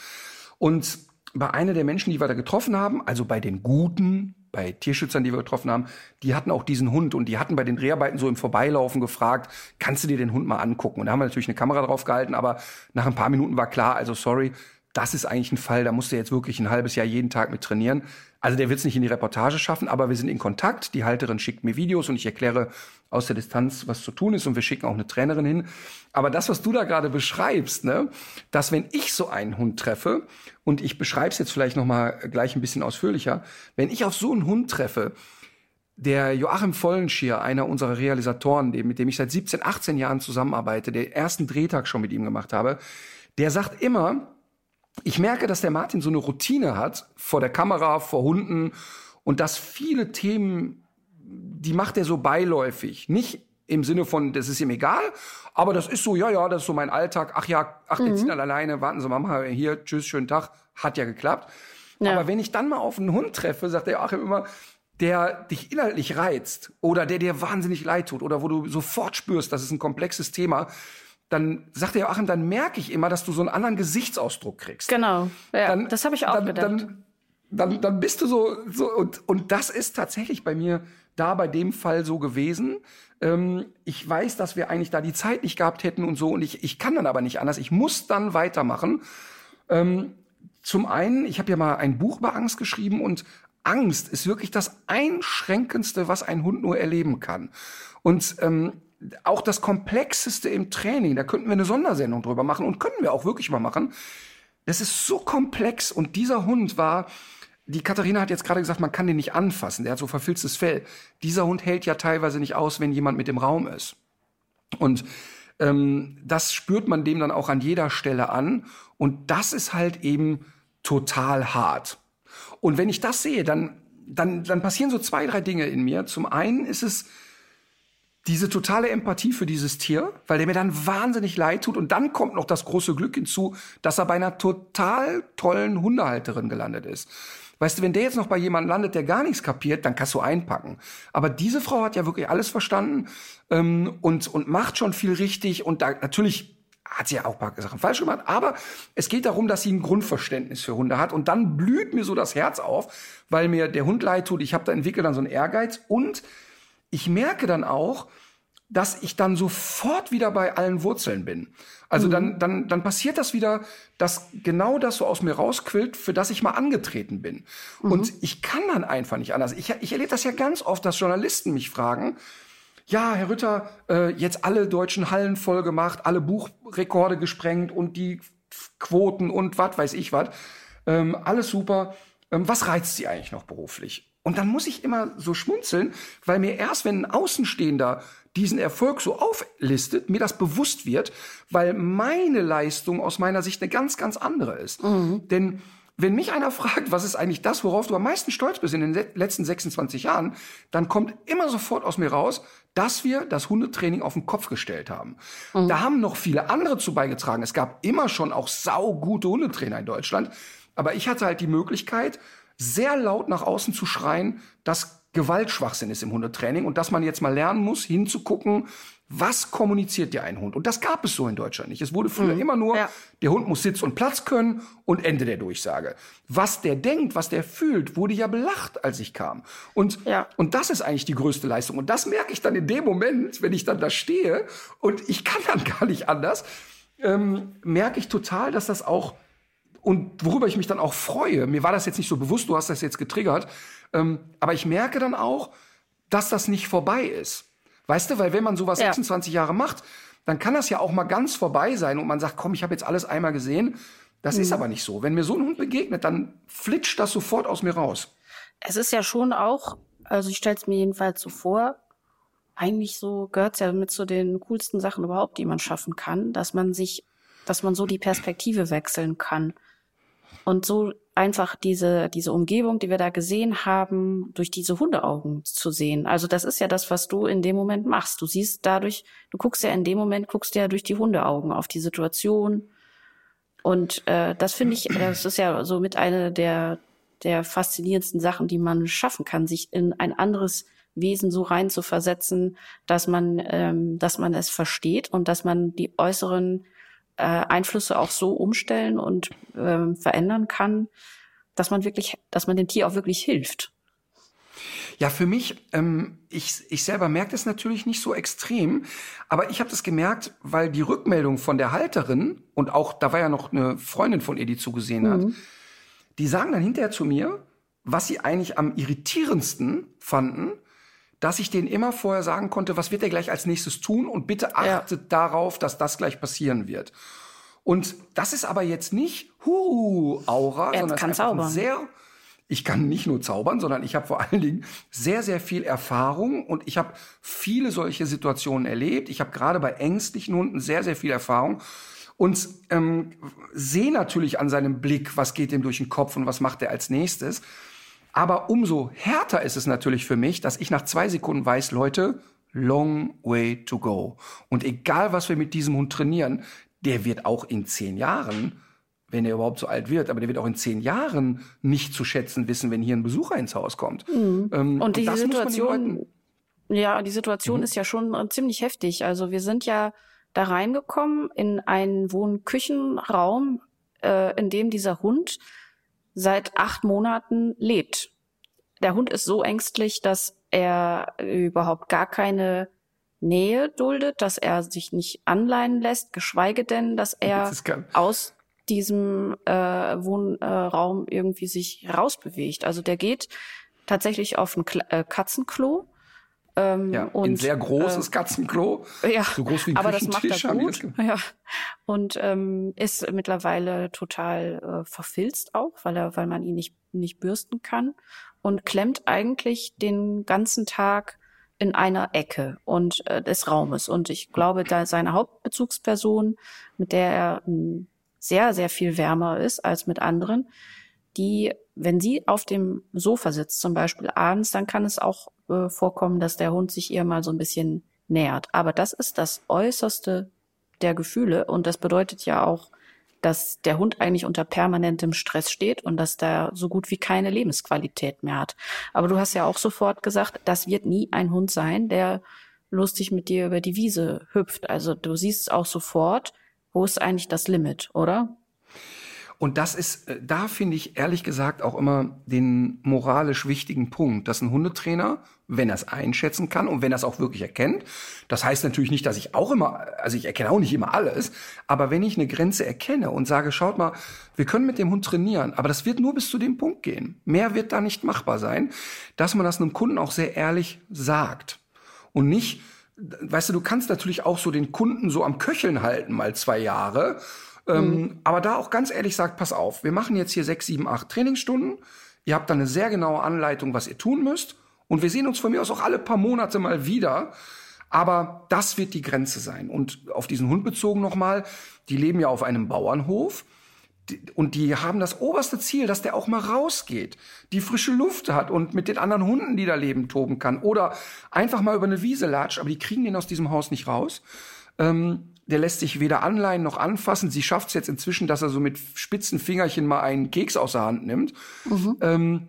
Und bei einer der Menschen, die wir da getroffen haben, also bei den Guten, bei Tierschützern, die wir getroffen haben, die hatten auch diesen Hund und die hatten bei den Dreharbeiten so im Vorbeilaufen gefragt, kannst du dir den Hund mal angucken? Und da haben wir natürlich eine Kamera drauf gehalten, aber nach ein paar Minuten war klar, also sorry, das ist eigentlich ein Fall, da musst du jetzt wirklich ein halbes Jahr jeden Tag mit trainieren. Also der wird es nicht in die Reportage schaffen, aber wir sind in Kontakt. Die Halterin schickt mir Videos und ich erkläre aus der Distanz, was zu tun ist und wir schicken auch eine Trainerin hin. Aber das, was du da gerade beschreibst, ne, dass wenn ich so einen Hund treffe und ich beschreibe es jetzt vielleicht noch mal gleich ein bisschen ausführlicher, wenn ich auf so einen Hund treffe, der Joachim Vollenschier, einer unserer Realisatoren, mit dem ich seit 17, 18 Jahren zusammenarbeite, der ersten Drehtag schon mit ihm gemacht habe, der sagt immer, ich merke, dass der Martin so eine Routine hat vor der Kamera, vor Hunden und dass viele Themen, die macht er so beiläufig. Nicht im Sinne von, das ist ihm egal, aber das ist so, ja, ja, das ist so mein Alltag. Ach ja, ach, jetzt mhm. sind alle alleine, warten Sie mal, Mama, hier, tschüss, schönen Tag, hat ja geklappt. Ja. Aber wenn ich dann mal auf einen Hund treffe, sagt der Achim immer, der dich inhaltlich reizt oder der dir wahnsinnig leid tut oder wo du sofort spürst, das ist ein komplexes Thema, dann sagt der Joachim, dann merke ich immer, dass du so einen anderen Gesichtsausdruck kriegst. Genau, ja, dann, das habe ich auch dann, gedacht. Dann, dann, dann bist du so, so und, und das ist tatsächlich bei mir da bei dem Fall so gewesen. Ähm, ich weiß, dass wir eigentlich da die Zeit nicht gehabt hätten und so und ich, ich kann dann aber nicht anders. Ich muss dann weitermachen. Ähm, zum einen, ich habe ja mal ein Buch über Angst geschrieben und Angst ist wirklich das Einschränkendste, was ein Hund nur erleben kann. Und ähm, auch das Komplexeste im Training, da könnten wir eine Sondersendung drüber machen und können wir auch wirklich mal machen. Das ist so komplex und dieser Hund war, die Katharina hat jetzt gerade gesagt, man kann den nicht anfassen, der hat so verfilztes Fell. Dieser Hund hält ja teilweise nicht aus, wenn jemand mit im Raum ist. Und ähm, das spürt man dem dann auch an jeder Stelle an und das ist halt eben total hart. Und wenn ich das sehe, dann, dann, dann passieren so zwei, drei Dinge in mir. Zum einen ist es, diese totale Empathie für dieses Tier, weil der mir dann wahnsinnig leid tut. Und dann kommt noch das große Glück hinzu, dass er bei einer total tollen Hundehalterin gelandet ist. Weißt du, wenn der jetzt noch bei jemandem landet, der gar nichts kapiert, dann kannst du einpacken. Aber diese Frau hat ja wirklich alles verstanden ähm, und, und macht schon viel richtig. Und da natürlich hat sie ja auch ein paar Sachen falsch gemacht, aber es geht darum, dass sie ein Grundverständnis für Hunde hat und dann blüht mir so das Herz auf, weil mir der Hund leid tut. Ich habe da entwickelt dann so einen Ehrgeiz und ich merke dann auch, dass ich dann sofort wieder bei allen Wurzeln bin. Also mhm. dann, dann, dann passiert das wieder, dass genau das so aus mir rausquillt, für das ich mal angetreten bin. Mhm. Und ich kann dann einfach nicht anders. Ich, ich erlebe das ja ganz oft, dass Journalisten mich fragen, ja, Herr Rütter, äh, jetzt alle deutschen Hallen voll gemacht, alle Buchrekorde gesprengt und die Quoten und was weiß ich was. Ähm, alles super. Ähm, was reizt Sie eigentlich noch beruflich? Und dann muss ich immer so schmunzeln, weil mir erst, wenn ein Außenstehender diesen Erfolg so auflistet, mir das bewusst wird, weil meine Leistung aus meiner Sicht eine ganz, ganz andere ist. Mhm. Denn wenn mich einer fragt, was ist eigentlich das, worauf du am meisten stolz bist in den letzten 26 Jahren, dann kommt immer sofort aus mir raus, dass wir das Hundetraining auf den Kopf gestellt haben. Mhm. Da haben noch viele andere zu beigetragen. Es gab immer schon auch saugute Hundetrainer in Deutschland. Aber ich hatte halt die Möglichkeit, sehr laut nach außen zu schreien, dass Gewaltschwachsinn ist im Hundetraining und dass man jetzt mal lernen muss, hinzugucken, was kommuniziert dir ein Hund? Und das gab es so in Deutschland nicht. Es wurde früher mhm. immer nur, ja. der Hund muss Sitz und Platz können und Ende der Durchsage. Was der denkt, was der fühlt, wurde ja belacht, als ich kam. Und, ja. und das ist eigentlich die größte Leistung. Und das merke ich dann in dem Moment, wenn ich dann da stehe und ich kann dann gar nicht anders, ähm, merke ich total, dass das auch und worüber ich mich dann auch freue, mir war das jetzt nicht so bewusst, du hast das jetzt getriggert, ähm, aber ich merke dann auch, dass das nicht vorbei ist. Weißt du, weil wenn man sowas ja. 26 Jahre macht, dann kann das ja auch mal ganz vorbei sein und man sagt, komm, ich habe jetzt alles einmal gesehen. Das mhm. ist aber nicht so. Wenn mir so ein Hund begegnet, dann flitscht das sofort aus mir raus. Es ist ja schon auch, also ich stelle es mir jedenfalls so vor, eigentlich so gehört es ja mit zu den coolsten Sachen überhaupt, die man schaffen kann, dass man sich, dass man so die Perspektive wechseln kann und so einfach diese, diese Umgebung, die wir da gesehen haben, durch diese Hundeaugen zu sehen. Also das ist ja das, was du in dem Moment machst. Du siehst dadurch, du guckst ja in dem Moment, guckst ja durch die Hundeaugen auf die Situation. Und äh, das finde ich, das ist ja so mit einer der, der faszinierendsten Sachen, die man schaffen kann, sich in ein anderes Wesen so rein zu versetzen, dass man, ähm, dass man es versteht und dass man die äußeren äh, Einflüsse auch so umstellen und ähm, verändern kann, dass man wirklich, dass man dem Tier auch wirklich hilft. Ja, für mich, ähm, ich, ich selber merke das natürlich nicht so extrem, aber ich habe das gemerkt, weil die Rückmeldung von der Halterin und auch, da war ja noch eine Freundin von ihr, die zugesehen mhm. hat, die sagen dann hinterher zu mir, was sie eigentlich am irritierendsten fanden, dass ich denen immer vorher sagen konnte, was wird er gleich als nächstes tun und bitte achtet ja. darauf, dass das gleich passieren wird. Und das ist aber jetzt nicht hu Aura, er sondern kann ist sehr ich kann nicht nur zaubern, sondern ich habe vor allen Dingen sehr, sehr viel Erfahrung und ich habe viele solche Situationen erlebt. Ich habe gerade bei ängstlichen Hunden sehr, sehr viel Erfahrung. und ähm, sehe natürlich an seinem Blick, was geht ihm durch den Kopf und was macht er als nächstes. Aber umso härter ist es natürlich für mich, dass ich nach zwei Sekunden weiß, Leute, long way to go. Und egal, was wir mit diesem Hund trainieren, der wird auch in zehn Jahren, wenn er überhaupt so alt wird, aber der wird auch in zehn Jahren nicht zu schätzen wissen, wenn hier ein Besucher ins Haus kommt. Mhm. Ähm, und die Situation, ja, die Situation mhm. ist ja schon äh, ziemlich heftig. Also wir sind ja da reingekommen in einen Wohnküchenraum, äh, in dem dieser Hund seit acht Monaten lebt. Der Hund ist so ängstlich, dass er überhaupt gar keine Nähe duldet, dass er sich nicht anleihen lässt, geschweige denn, dass er aus diesem äh, Wohnraum irgendwie sich rausbewegt. Also der geht tatsächlich auf ein Kla äh, Katzenklo. Ähm, ja, und, ein sehr großes äh, Katzenklo. Ja, so groß wie ein aber das macht er gut. Ja. Und ähm, ist mittlerweile total äh, verfilzt auch, weil er, weil man ihn nicht nicht bürsten kann und klemmt eigentlich den ganzen Tag in einer Ecke und äh, des Raumes. Und ich glaube, da seine Hauptbezugsperson, mit der er äh, sehr, sehr viel wärmer ist als mit anderen, die, wenn sie auf dem Sofa sitzt, zum Beispiel abends, dann kann es auch äh, vorkommen, dass der Hund sich ihr mal so ein bisschen nähert. Aber das ist das Äußerste der Gefühle und das bedeutet ja auch, dass der Hund eigentlich unter permanentem Stress steht und dass der so gut wie keine Lebensqualität mehr hat. Aber du hast ja auch sofort gesagt, das wird nie ein Hund sein, der lustig mit dir über die Wiese hüpft. Also du siehst auch sofort, wo ist eigentlich das Limit, oder? Und das ist, äh, da finde ich ehrlich gesagt auch immer den moralisch wichtigen Punkt, dass ein Hundetrainer, wenn er es einschätzen kann und wenn er es auch wirklich erkennt, das heißt natürlich nicht, dass ich auch immer, also ich erkenne auch nicht immer alles, aber wenn ich eine Grenze erkenne und sage, schaut mal, wir können mit dem Hund trainieren, aber das wird nur bis zu dem Punkt gehen. Mehr wird da nicht machbar sein, dass man das einem Kunden auch sehr ehrlich sagt und nicht, weißt du, du kannst natürlich auch so den Kunden so am Köcheln halten mal zwei Jahre ähm, mhm. aber da auch ganz ehrlich sagt, pass auf, wir machen jetzt hier sechs, sieben, acht Trainingsstunden. Ihr habt dann eine sehr genaue Anleitung, was ihr tun müsst. Und wir sehen uns von mir aus auch alle paar Monate mal wieder. Aber das wird die Grenze sein. Und auf diesen Hund bezogen nochmal, die leben ja auf einem Bauernhof. Und die haben das oberste Ziel, dass der auch mal rausgeht, die frische Luft hat und mit den anderen Hunden, die da leben, toben kann. Oder einfach mal über eine Wiese latscht, aber die kriegen den aus diesem Haus nicht raus. Ähm, der lässt sich weder anleihen noch anfassen. Sie schafft es jetzt inzwischen, dass er so mit spitzen Fingerchen mal einen Keks aus der Hand nimmt. Mhm. Ähm,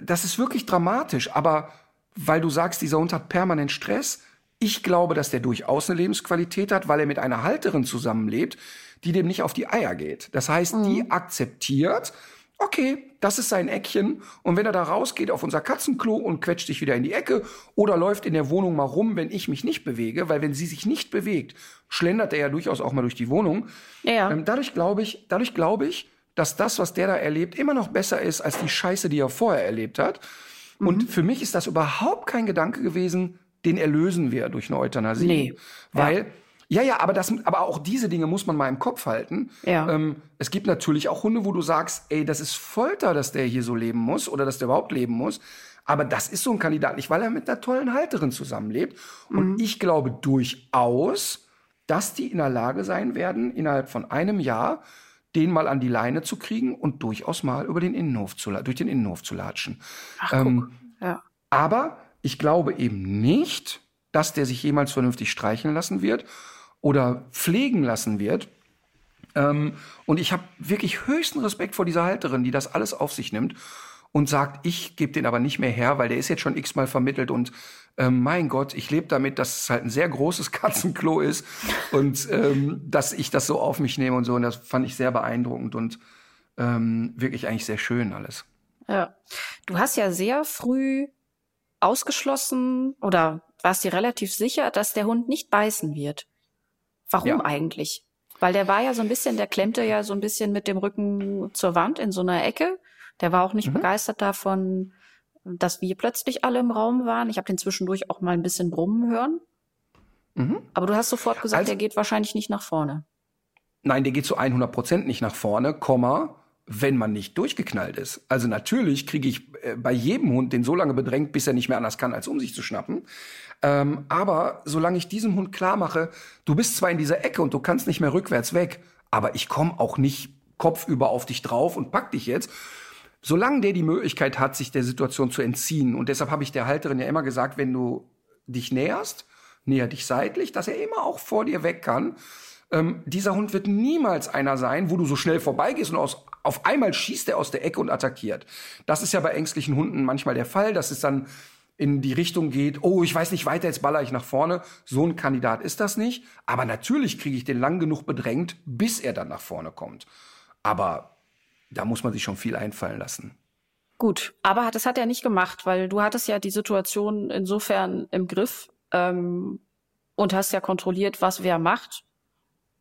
das ist wirklich dramatisch. Aber weil du sagst, dieser Hund hat permanent Stress, ich glaube, dass der durchaus eine Lebensqualität hat, weil er mit einer Halterin zusammenlebt, die dem nicht auf die Eier geht. Das heißt, mhm. die akzeptiert, okay, das ist sein Eckchen. Und wenn er da rausgeht auf unser Katzenklo und quetscht sich wieder in die Ecke oder läuft in der Wohnung mal rum, wenn ich mich nicht bewege, weil wenn sie sich nicht bewegt, schlendert er ja durchaus auch mal durch die Wohnung. Ja. Ähm, dadurch glaube ich, dadurch glaube ich, dass das, was der da erlebt, immer noch besser ist als die Scheiße, die er vorher erlebt hat. Mhm. Und für mich ist das überhaupt kein Gedanke gewesen, den erlösen wir durch eine Euthanasie. Nee. Weil ja ja, ja, aber das, aber auch diese Dinge muss man mal im Kopf halten. Ja. Ähm, es gibt natürlich auch Hunde, wo du sagst, ey, das ist Folter, dass der hier so leben muss oder dass der überhaupt leben muss. Aber das ist so ein Kandidat nicht, weil er mit einer tollen Halterin zusammenlebt. Und mhm. ich glaube durchaus, dass die in der Lage sein werden, innerhalb von einem Jahr den mal an die Leine zu kriegen und durchaus mal über den Innenhof zu, durch den Innenhof zu latschen. Ach, ähm, ja. Aber ich glaube eben nicht, dass der sich jemals vernünftig streicheln lassen wird oder pflegen lassen wird. Ähm, und ich habe wirklich höchsten Respekt vor dieser Halterin, die das alles auf sich nimmt und sagt, ich gebe den aber nicht mehr her, weil der ist jetzt schon x-mal vermittelt und ähm, mein Gott, ich lebe damit, dass es halt ein sehr großes Katzenklo ist und ähm, dass ich das so auf mich nehme und so. Und das fand ich sehr beeindruckend und ähm, wirklich eigentlich sehr schön alles. Ja. Du hast ja sehr früh ausgeschlossen oder warst dir relativ sicher, dass der Hund nicht beißen wird. Warum ja. eigentlich? Weil der war ja so ein bisschen, der klemmte ja so ein bisschen mit dem Rücken zur Wand in so einer Ecke. Der war auch nicht mhm. begeistert davon, dass wir plötzlich alle im Raum waren. Ich habe den zwischendurch auch mal ein bisschen brummen hören. Mhm. Aber du hast sofort gesagt, also, der geht wahrscheinlich nicht nach vorne. Nein, der geht zu 100 Prozent nicht nach vorne, Komma. Wenn man nicht durchgeknallt ist. Also natürlich kriege ich äh, bei jedem Hund den so lange bedrängt, bis er nicht mehr anders kann, als um sich zu schnappen. Ähm, aber solange ich diesem Hund klar mache, du bist zwar in dieser Ecke und du kannst nicht mehr rückwärts weg, aber ich komme auch nicht kopfüber auf dich drauf und pack dich jetzt. Solange der die Möglichkeit hat, sich der Situation zu entziehen. Und deshalb habe ich der Halterin ja immer gesagt, wenn du dich näherst, näher dich seitlich, dass er immer auch vor dir weg kann. Ähm, dieser Hund wird niemals einer sein, wo du so schnell vorbeigehst und aus, auf einmal schießt er aus der Ecke und attackiert. Das ist ja bei ängstlichen Hunden manchmal der Fall, dass es dann in die Richtung geht, oh, ich weiß nicht weiter, jetzt baller ich nach vorne. So ein Kandidat ist das nicht. Aber natürlich kriege ich den lang genug bedrängt, bis er dann nach vorne kommt. Aber da muss man sich schon viel einfallen lassen. Gut, aber das hat er nicht gemacht, weil du hattest ja die Situation insofern im Griff ähm, und hast ja kontrolliert, was wer macht.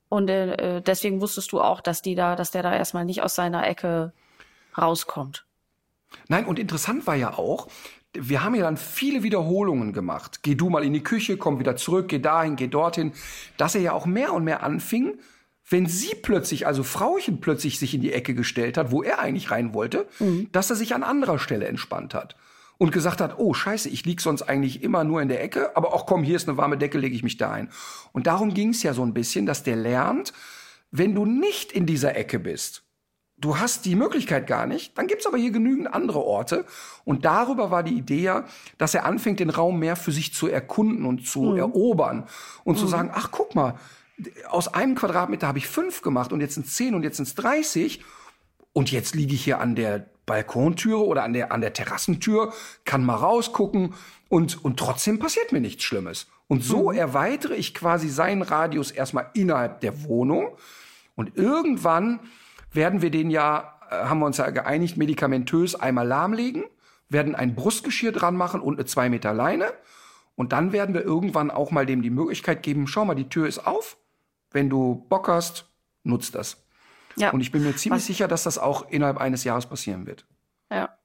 Und äh, deswegen wusstest du auch, dass die da, dass der da erstmal nicht aus seiner Ecke rauskommt. Nein, und interessant war ja auch, wir haben ja dann viele Wiederholungen gemacht. Geh du mal in die Küche, komm wieder zurück, geh dahin, geh dorthin, dass er ja auch mehr und mehr anfing, wenn sie plötzlich, also Frauchen plötzlich sich in die Ecke gestellt hat, wo er eigentlich rein wollte, mhm. dass er sich an anderer Stelle entspannt hat und gesagt hat, oh scheiße, ich lieg sonst eigentlich immer nur in der Ecke, aber auch komm, hier ist eine warme Decke, lege ich mich da ein. Und darum ging es ja so ein bisschen, dass der lernt, wenn du nicht in dieser Ecke bist, du hast die Möglichkeit gar nicht, dann gibt's aber hier genügend andere Orte. Und darüber war die Idee ja, dass er anfängt, den Raum mehr für sich zu erkunden und zu mhm. erobern und mhm. zu sagen, ach guck mal, aus einem Quadratmeter habe ich fünf gemacht und jetzt sind zehn und jetzt sind es 30 und jetzt liege ich hier an der Balkontüre oder an der, an der Terrassentür, kann mal rausgucken und, und trotzdem passiert mir nichts Schlimmes. Und so mhm. erweitere ich quasi seinen Radius erstmal innerhalb der Wohnung und irgendwann werden wir den ja, äh, haben wir uns ja geeinigt, medikamentös einmal lahmlegen, werden ein Brustgeschirr dran machen und eine zwei Meter Leine. Und dann werden wir irgendwann auch mal dem die Möglichkeit geben, schau mal, die Tür ist auf, wenn du Bock hast, nutzt das. Ja. Und ich bin mir ziemlich Was, sicher, dass das auch innerhalb eines Jahres passieren wird. Ja.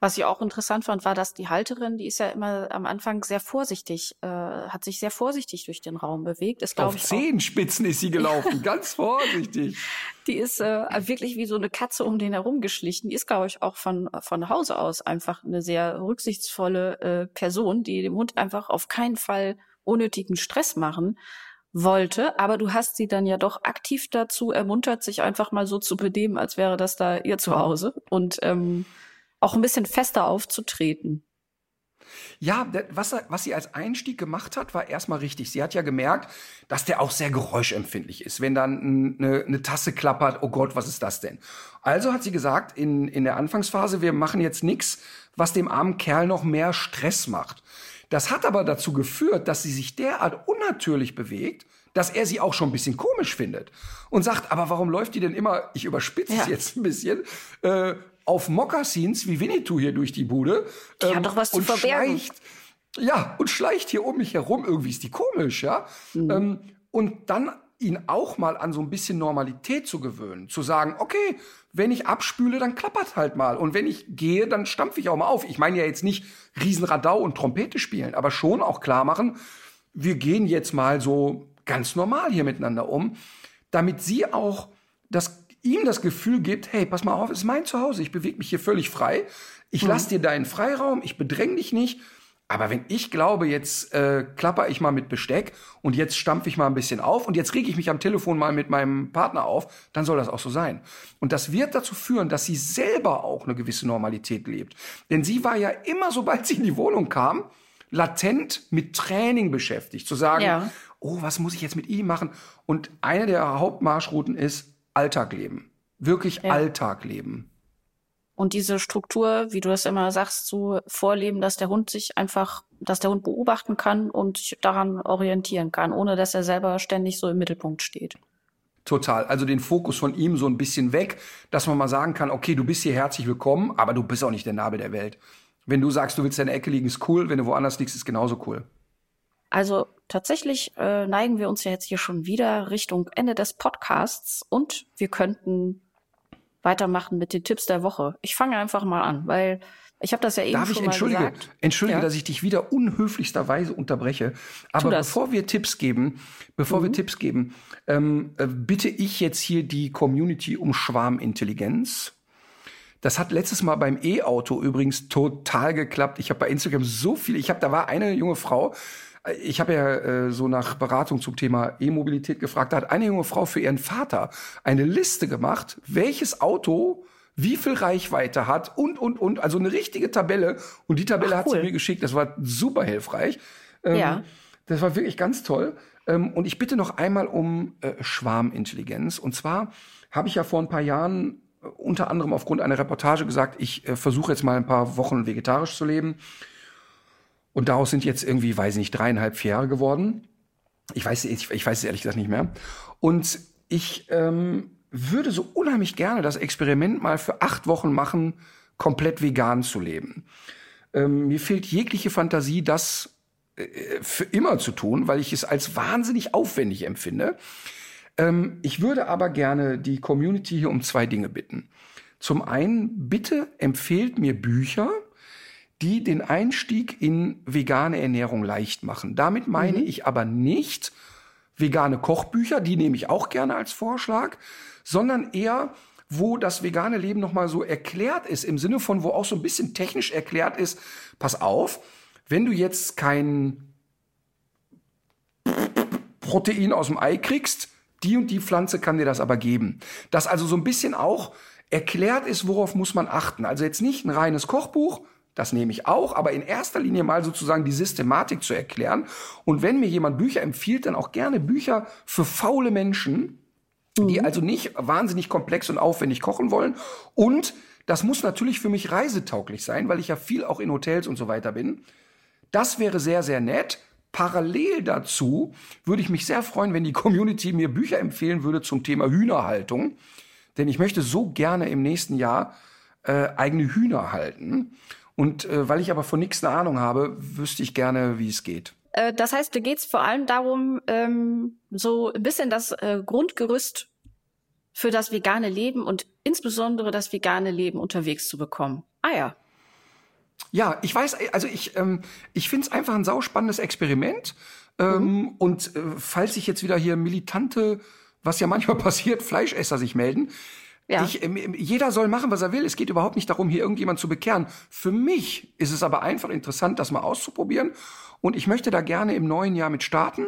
Was ich auch interessant fand, war, dass die Halterin, die ist ja immer am Anfang sehr vorsichtig, äh, hat sich sehr vorsichtig durch den Raum bewegt. Ist, Auf ich, Zehenspitzen ist sie gelaufen, ganz vorsichtig. Die ist äh, wirklich wie so eine Katze um den herum geschlichen. Die ist, glaube ich, auch von, von Hause aus einfach eine sehr rücksichtsvolle äh, Person, die dem Hund einfach auf keinen Fall unnötigen Stress machen wollte, aber du hast sie dann ja doch aktiv dazu ermuntert, sich einfach mal so zu benehmen, als wäre das da ihr Zuhause und ähm, auch ein bisschen fester aufzutreten. Ja, was, was sie als Einstieg gemacht hat, war erstmal richtig. Sie hat ja gemerkt, dass der auch sehr geräuschempfindlich ist. Wenn dann eine, eine Tasse klappert, oh Gott, was ist das denn? Also hat sie gesagt, in, in der Anfangsphase, wir machen jetzt nichts, was dem armen Kerl noch mehr Stress macht. Das hat aber dazu geführt, dass sie sich derart unnatürlich bewegt, dass er sie auch schon ein bisschen komisch findet und sagt, aber warum läuft die denn immer, ich überspitze ja. es jetzt ein bisschen, äh, auf Mokassins wie Winnetou hier durch die Bude. Die ähm, hat doch was zu verbergen. Schleicht, ja, und schleicht hier um mich herum. Irgendwie ist die komisch, ja. Mhm. Ähm, und dann ihn auch mal an so ein bisschen Normalität zu gewöhnen. Zu sagen, okay, wenn ich abspüle, dann klappert halt mal. Und wenn ich gehe, dann stampfe ich auch mal auf. Ich meine ja jetzt nicht Riesenradau und Trompete spielen, aber schon auch klar machen, wir gehen jetzt mal so ganz normal hier miteinander um, damit sie auch das, ihm das Gefühl gibt, hey, pass mal auf, es ist mein Zuhause, ich bewege mich hier völlig frei, ich mhm. lasse dir deinen Freiraum, ich bedränge dich nicht, aber wenn ich glaube, jetzt äh, klapper ich mal mit Besteck und jetzt stampfe ich mal ein bisschen auf und jetzt rege ich mich am Telefon mal mit meinem Partner auf, dann soll das auch so sein. Und das wird dazu führen, dass sie selber auch eine gewisse Normalität lebt. Denn sie war ja immer, sobald sie in die Wohnung kam, latent mit Training beschäftigt. Zu sagen, ja. oh, was muss ich jetzt mit ihm machen? Und eine der Hauptmarschrouten ist Alltag leben. Wirklich ja. Alltag leben. Und diese Struktur, wie du das immer sagst, so vorleben, dass der Hund sich einfach, dass der Hund beobachten kann und sich daran orientieren kann, ohne dass er selber ständig so im Mittelpunkt steht. Total. Also den Fokus von ihm so ein bisschen weg, dass man mal sagen kann, okay, du bist hier herzlich willkommen, aber du bist auch nicht der Nabel der Welt. Wenn du sagst, du willst in der Ecke liegen, ist cool. Wenn du woanders liegst, ist genauso cool. Also tatsächlich äh, neigen wir uns ja jetzt hier schon wieder Richtung Ende des Podcasts und wir könnten weitermachen mit den Tipps der Woche. Ich fange einfach mal an, weil ich habe das ja eben Darf schon ich entschuldige, mal gesagt. entschuldige, ja? dass ich dich wieder unhöflichsterweise unterbreche. Aber bevor wir Tipps geben, bevor mhm. wir Tipps geben, ähm, äh, bitte ich jetzt hier die Community um Schwarmintelligenz. Das hat letztes Mal beim E-Auto übrigens total geklappt. Ich habe bei Instagram so viel, ich habe, da war eine junge Frau, ich habe ja äh, so nach Beratung zum Thema E-Mobilität gefragt, da hat eine junge Frau für ihren Vater eine Liste gemacht, welches Auto wie viel Reichweite hat und, und, und. Also eine richtige Tabelle. Und die Tabelle Ach, cool. hat sie mir geschickt. Das war super hilfreich. Ähm, ja. Das war wirklich ganz toll. Ähm, und ich bitte noch einmal um äh, Schwarmintelligenz. Und zwar habe ich ja vor ein paar Jahren äh, unter anderem aufgrund einer Reportage gesagt, ich äh, versuche jetzt mal ein paar Wochen vegetarisch zu leben. Und daraus sind jetzt irgendwie, weiß ich nicht, dreieinhalb, vier Jahre geworden. Ich weiß, ich, ich weiß es ehrlich gesagt nicht mehr. Und ich ähm, würde so unheimlich gerne das Experiment mal für acht Wochen machen, komplett vegan zu leben. Ähm, mir fehlt jegliche Fantasie, das äh, für immer zu tun, weil ich es als wahnsinnig aufwendig empfinde. Ähm, ich würde aber gerne die Community hier um zwei Dinge bitten. Zum einen, bitte empfehlt mir Bücher, die den Einstieg in vegane Ernährung leicht machen. Damit meine mhm. ich aber nicht vegane Kochbücher, die nehme ich auch gerne als Vorschlag, sondern eher wo das vegane Leben nochmal so erklärt ist, im Sinne von, wo auch so ein bisschen technisch erklärt ist, pass auf, wenn du jetzt kein Protein aus dem Ei kriegst, die und die Pflanze kann dir das aber geben. Dass also so ein bisschen auch erklärt ist, worauf muss man achten. Also jetzt nicht ein reines Kochbuch, das nehme ich auch, aber in erster Linie mal sozusagen die Systematik zu erklären. Und wenn mir jemand Bücher empfiehlt, dann auch gerne Bücher für faule Menschen, die mhm. also nicht wahnsinnig komplex und aufwendig kochen wollen. Und das muss natürlich für mich reisetauglich sein, weil ich ja viel auch in Hotels und so weiter bin. Das wäre sehr, sehr nett. Parallel dazu würde ich mich sehr freuen, wenn die Community mir Bücher empfehlen würde zum Thema Hühnerhaltung. Denn ich möchte so gerne im nächsten Jahr äh, eigene Hühner halten. Und äh, weil ich aber von nichts eine Ahnung habe, wüsste ich gerne, wie es geht. Äh, das heißt, da geht es vor allem darum, ähm, so ein bisschen das äh, Grundgerüst für das vegane Leben und insbesondere das vegane Leben unterwegs zu bekommen. Ah ja. Ja, ich weiß, also ich, ähm, ich finde es einfach ein sauspannendes Experiment. Ähm, mhm. Und äh, falls sich jetzt wieder hier militante, was ja manchmal passiert, Fleischesser sich melden, ja. Ich, ähm, jeder soll machen, was er will. Es geht überhaupt nicht darum, hier irgendjemand zu bekehren. Für mich ist es aber einfach interessant, das mal auszuprobieren. Und ich möchte da gerne im neuen Jahr mit starten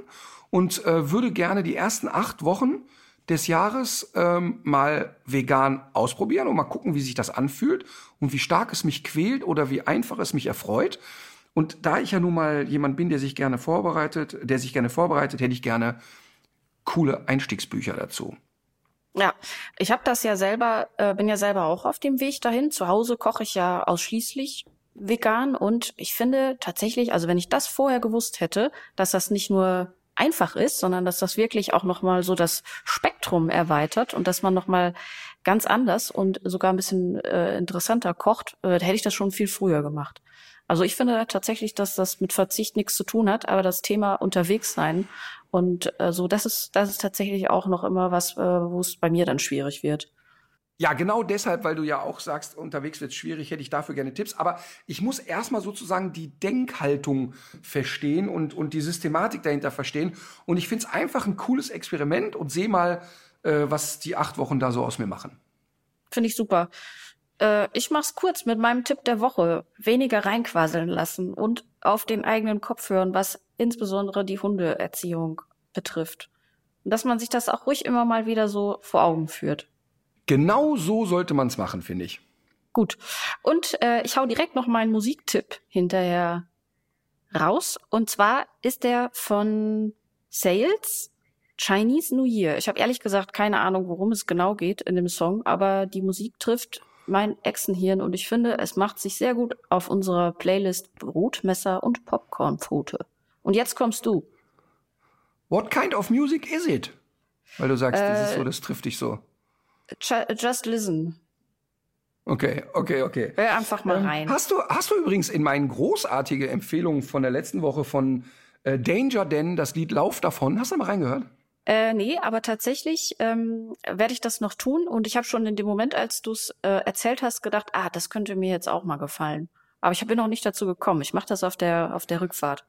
und äh, würde gerne die ersten acht Wochen des Jahres ähm, mal vegan ausprobieren und mal gucken, wie sich das anfühlt und wie stark es mich quält oder wie einfach es mich erfreut. Und da ich ja nun mal jemand bin, der sich gerne vorbereitet, der sich gerne vorbereitet, hätte ich gerne coole Einstiegsbücher dazu. Ja, ich habe das ja selber, äh, bin ja selber auch auf dem Weg dahin. Zu Hause koche ich ja ausschließlich vegan und ich finde tatsächlich, also wenn ich das vorher gewusst hätte, dass das nicht nur einfach ist, sondern dass das wirklich auch noch mal so das Spektrum erweitert und dass man noch mal ganz anders und sogar ein bisschen äh, interessanter kocht, äh, hätte ich das schon viel früher gemacht. Also ich finde tatsächlich, dass das mit Verzicht nichts zu tun hat, aber das Thema unterwegs sein und äh, so, das ist, das ist tatsächlich auch noch immer was, äh, wo es bei mir dann schwierig wird. Ja, genau deshalb, weil du ja auch sagst, unterwegs wird es schwierig, hätte ich dafür gerne Tipps. Aber ich muss erstmal sozusagen die Denkhaltung verstehen und, und die Systematik dahinter verstehen. Und ich finde es einfach ein cooles Experiment und sehe mal, äh, was die acht Wochen da so aus mir machen. Finde ich super. Äh, ich mach's kurz mit meinem Tipp der Woche. Weniger reinquasseln lassen und auf den eigenen Kopf hören, was insbesondere die Hundeerziehung betrifft. Und dass man sich das auch ruhig immer mal wieder so vor Augen führt. Genau so sollte man es machen, finde ich. Gut. Und äh, ich hau direkt noch meinen Musiktipp hinterher raus. Und zwar ist der von Sales Chinese New Year. Ich habe ehrlich gesagt keine Ahnung, worum es genau geht in dem Song, aber die Musik trifft mein Echsenhirn und ich finde, es macht sich sehr gut auf unserer Playlist Brotmesser und Popcornpfote. Und jetzt kommst du. What kind of music is it? Weil du sagst, äh, das ist so, das trifft dich so. Just listen. Okay, okay, okay. Hör einfach mal ähm, rein. Hast du, hast du übrigens in meinen großartige Empfehlungen von der letzten Woche von äh, Danger Den das Lied Lauf davon, hast du mal reingehört? Äh, nee, aber tatsächlich ähm, werde ich das noch tun und ich habe schon in dem Moment, als du es äh, erzählt hast, gedacht, ah, das könnte mir jetzt auch mal gefallen. Aber ich bin noch nicht dazu gekommen. Ich mache das auf der auf der Rückfahrt.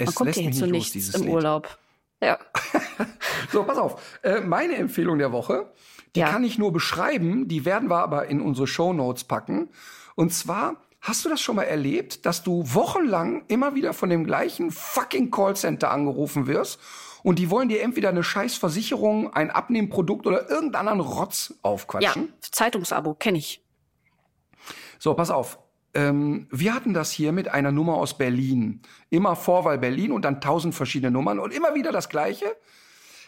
Es Man kommt lässt hier mich nicht los, dieses im Lied. Urlaub. Ja. So, pass auf. Äh, meine Empfehlung der Woche, die Ja. kann ich nur beschreiben, die werden wir aber in unsere Show Notes packen. Und zwar, hast du das schon mal erlebt, dass du wochenlang immer wieder von dem gleichen fucking Callcenter angerufen wirst und die wollen dir entweder eine scheiß Versicherung, ein Abnehmprodukt oder irgendeinen anderen Rotz Ja, aufquatschen? Zeitungsabo kenne ich. So, pass auf. Ähm, wir hatten das hier mit einer Nummer aus Berlin. Immer Vorwahl Berlin und dann tausend verschiedene Nummern und immer wieder das Gleiche.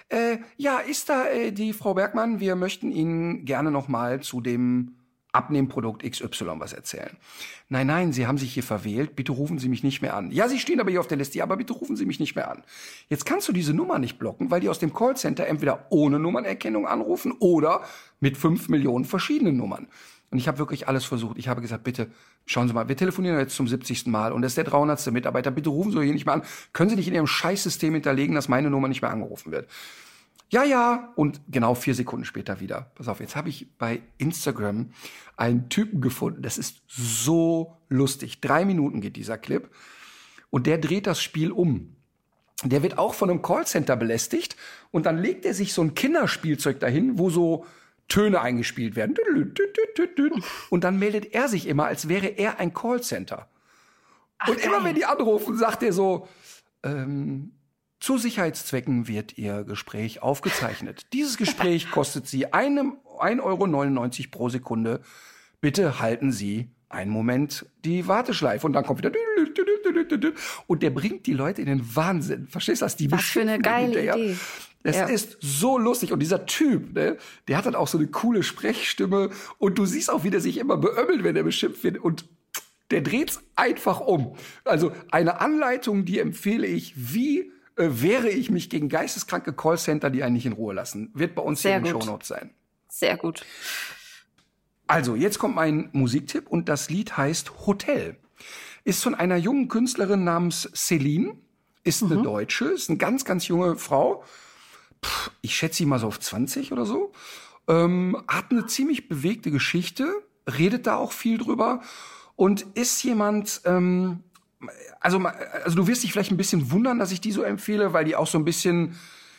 Äh, ja, ist da äh, die Frau Bergmann? Wir möchten Ihnen gerne noch mal zu dem Abnehmprodukt XY was erzählen. Nein, nein, Sie haben sich hier verwählt. Bitte rufen Sie mich nicht mehr an. Ja, Sie stehen aber hier auf der Liste. Ja, aber bitte rufen Sie mich nicht mehr an. Jetzt kannst du diese Nummer nicht blocken, weil die aus dem Callcenter entweder ohne Nummernerkennung anrufen oder mit fünf Millionen verschiedenen Nummern. Und ich habe wirklich alles versucht. Ich habe gesagt, bitte, schauen Sie mal, wir telefonieren jetzt zum 70. Mal und das ist der 300. Mitarbeiter. Bitte rufen Sie hier nicht mehr an. Können Sie nicht in Ihrem Scheißsystem hinterlegen, dass meine Nummer nicht mehr angerufen wird? Ja, ja. Und genau vier Sekunden später wieder. Pass auf, jetzt habe ich bei Instagram einen Typen gefunden. Das ist so lustig. Drei Minuten geht dieser Clip. Und der dreht das Spiel um. Der wird auch von einem Callcenter belästigt. Und dann legt er sich so ein Kinderspielzeug dahin, wo so Töne eingespielt werden. Und dann meldet er sich immer, als wäre er ein Callcenter. Und immer wenn die anrufen, sagt er so, ähm, zu Sicherheitszwecken wird Ihr Gespräch aufgezeichnet. Dieses Gespräch kostet Sie einem 1,99 Euro pro Sekunde. Bitte halten Sie einen Moment die Warteschleife und dann kommt wieder und der bringt die Leute in den Wahnsinn. Verstehst du das? Die Was für eine geile. Idee. Es Ja. ist so lustig. Und dieser Typ, ne, der hat dann auch so eine coole Sprechstimme. Und du siehst auch, wie der sich immer beömmelt, wenn er beschimpft wird. Und der dreht's einfach um. Also eine Anleitung, die empfehle ich, wie äh, wehre ich mich gegen geisteskranke Callcenter, die einen nicht in Ruhe lassen. Wird bei uns Sehr hier in den. Shownotes sein. Sehr gut. Also, jetzt kommt mein Musiktipp und das Lied heißt Hotel. Ist von einer jungen Künstlerin namens Celine, ist eine Deutsche, ist eine ganz, ganz junge Frau. Ich schätze sie mal so auf 20 oder so. Ähm, hat eine ziemlich bewegte Geschichte, redet da auch viel drüber und ist jemand, ähm, also, also du wirst dich vielleicht ein bisschen wundern, dass ich die so empfehle, weil die auch so ein bisschen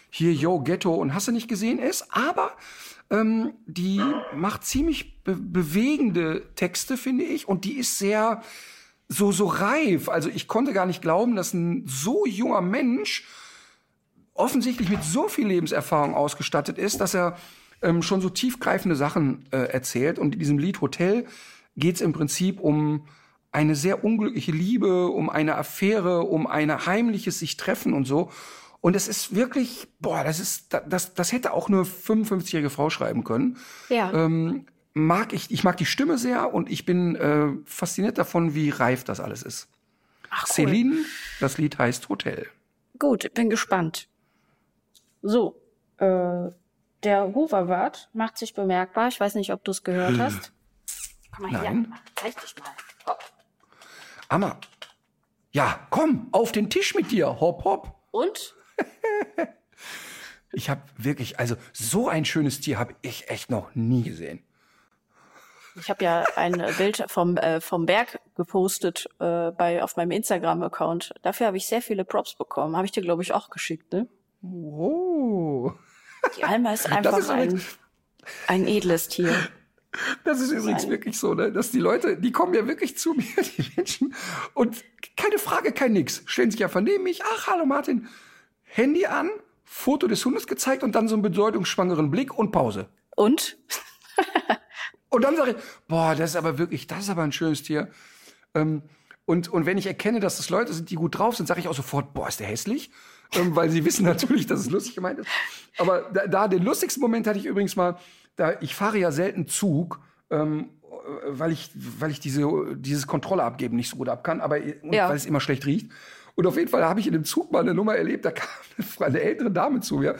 hier, yo, Ghetto und hast du nicht gesehen ist, aber ähm, die macht ziemlich be bewegende Texte, finde ich, und die ist sehr so, so reif. Also ich konnte gar nicht glauben, dass ein so junger Mensch offensichtlich mit so viel Lebenserfahrung ausgestattet ist, dass er ähm, schon so tiefgreifende Sachen äh, erzählt. Und in diesem Lied Hotel geht es im Prinzip um eine sehr unglückliche Liebe, um eine Affäre, um ein heimliches sich treffen und so. Und es ist wirklich, boah, das ist, das, das hätte auch eine 55-jährige Frau schreiben können. Ja. Ähm, mag ich, ich mag die Stimme sehr und ich bin äh, fasziniert davon, wie reif das alles ist. Ach, cool. Celine, das Lied heißt Hotel. Gut, bin gespannt. So, äh, der Hoverwart macht sich bemerkbar. Ich weiß nicht, ob du es gehört hast. Komm mal Nein. her, zeig dich mal. Hopp. Amma. Ja, komm, auf den Tisch mit dir. Hopp, hopp. Und? Ich habe wirklich, also so ein schönes Tier habe ich echt noch nie gesehen. Ich habe ja ein Bild vom, äh, vom Berg gepostet äh, bei, auf meinem Instagram-Account. Dafür habe ich sehr viele Props bekommen. Habe ich dir, glaube ich, auch geschickt, ne? Oh. Die Alma ist einfach ist ein, ein edles Tier. Das ist übrigens Nein. wirklich so, ne, dass die Leute, die kommen ja wirklich zu mir, die Menschen, und keine Frage, kein Nix. Stellen sich einfach neben mich, ach, hallo Martin, Handy an, Foto des Hundes gezeigt und dann so einen bedeutungsschwangeren Blick und Pause. Und? Und dann sage ich, boah, das ist aber wirklich, das ist aber ein schönes Tier. Ähm, und, und wenn ich erkenne, dass das Leute sind, die gut drauf sind, sage ich auch sofort, boah, ist der hässlich. Ähm, weil sie wissen natürlich, dass es lustig gemeint ist. Aber da, da den lustigsten Moment hatte ich übrigens mal, da ich fahre ja selten Zug, ähm, äh, weil ich, weil ich diese, dieses Kontrolle abgeben nicht so gut ab kann, aber und Ja. weil es immer schlecht riecht. Und auf jeden Fall habe ich in dem Zug mal eine Nummer erlebt, da kam eine, eine ältere Dame zu mir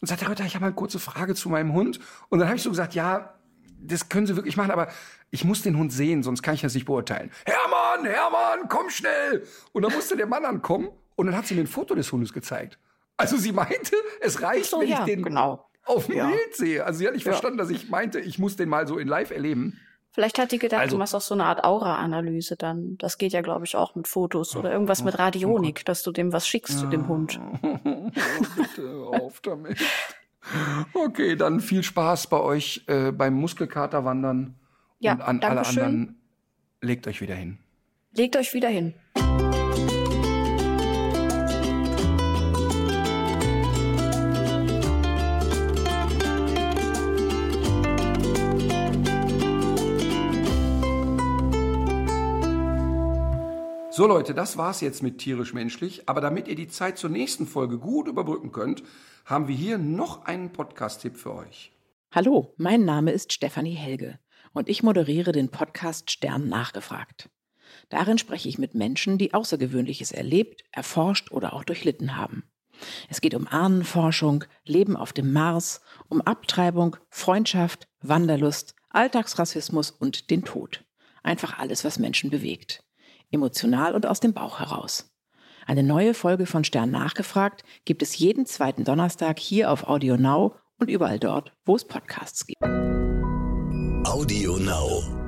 und sagte, Herr Ritter, ich habe eine kurze Frage zu meinem Hund. Und dann habe ich so gesagt, ja, das können Sie wirklich machen, aber ich muss den Hund sehen, sonst kann ich das nicht beurteilen. Hermann, Hermann, komm schnell! Und dann musste der Mann ankommen und dann hat sie mir ein Foto des Hundes gezeigt. Also sie meinte, es reicht, so, wenn ja, ich den genau. auf dem Ja. Bild sehe. Also sie hat nicht Ja. verstanden, dass ich meinte, ich muss den mal so in live erleben. Vielleicht hat die gedacht, Also- du machst auch so eine Art Aura-Analyse dann. Das geht ja, glaube ich, auch mit Fotos oder irgendwas mit Radionik, dass du dem was schickst zu dem Hund. Bitte auf damit. Okay, dann viel Spaß bei euch äh, beim Muskelkaterwandern. Ja, und an alle anderen legt euch wieder hin. Legt euch wieder hin. So Leute, das war's jetzt mit tierisch menschlich. Aber damit ihr die Zeit zur nächsten Folge gut überbrücken könnt, haben wir hier noch einen Podcast-Tipp für euch. Hallo, mein Name ist Stefanie Helge und ich moderiere den Podcast Stern nachgefragt. Darin spreche ich mit Menschen, die Außergewöhnliches erlebt, erforscht oder auch durchlitten haben. Es geht um Ahnenforschung, Leben auf dem Mars, um Abtreibung, Freundschaft, Wanderlust, Alltagsrassismus und den Tod. Einfach alles, was Menschen bewegt. Emotional und aus dem Bauch heraus. Eine neue Folge von Stern nachgefragt gibt es jeden zweiten Donnerstag hier auf Audio Now und überall dort, wo es Podcasts gibt. Audio Now.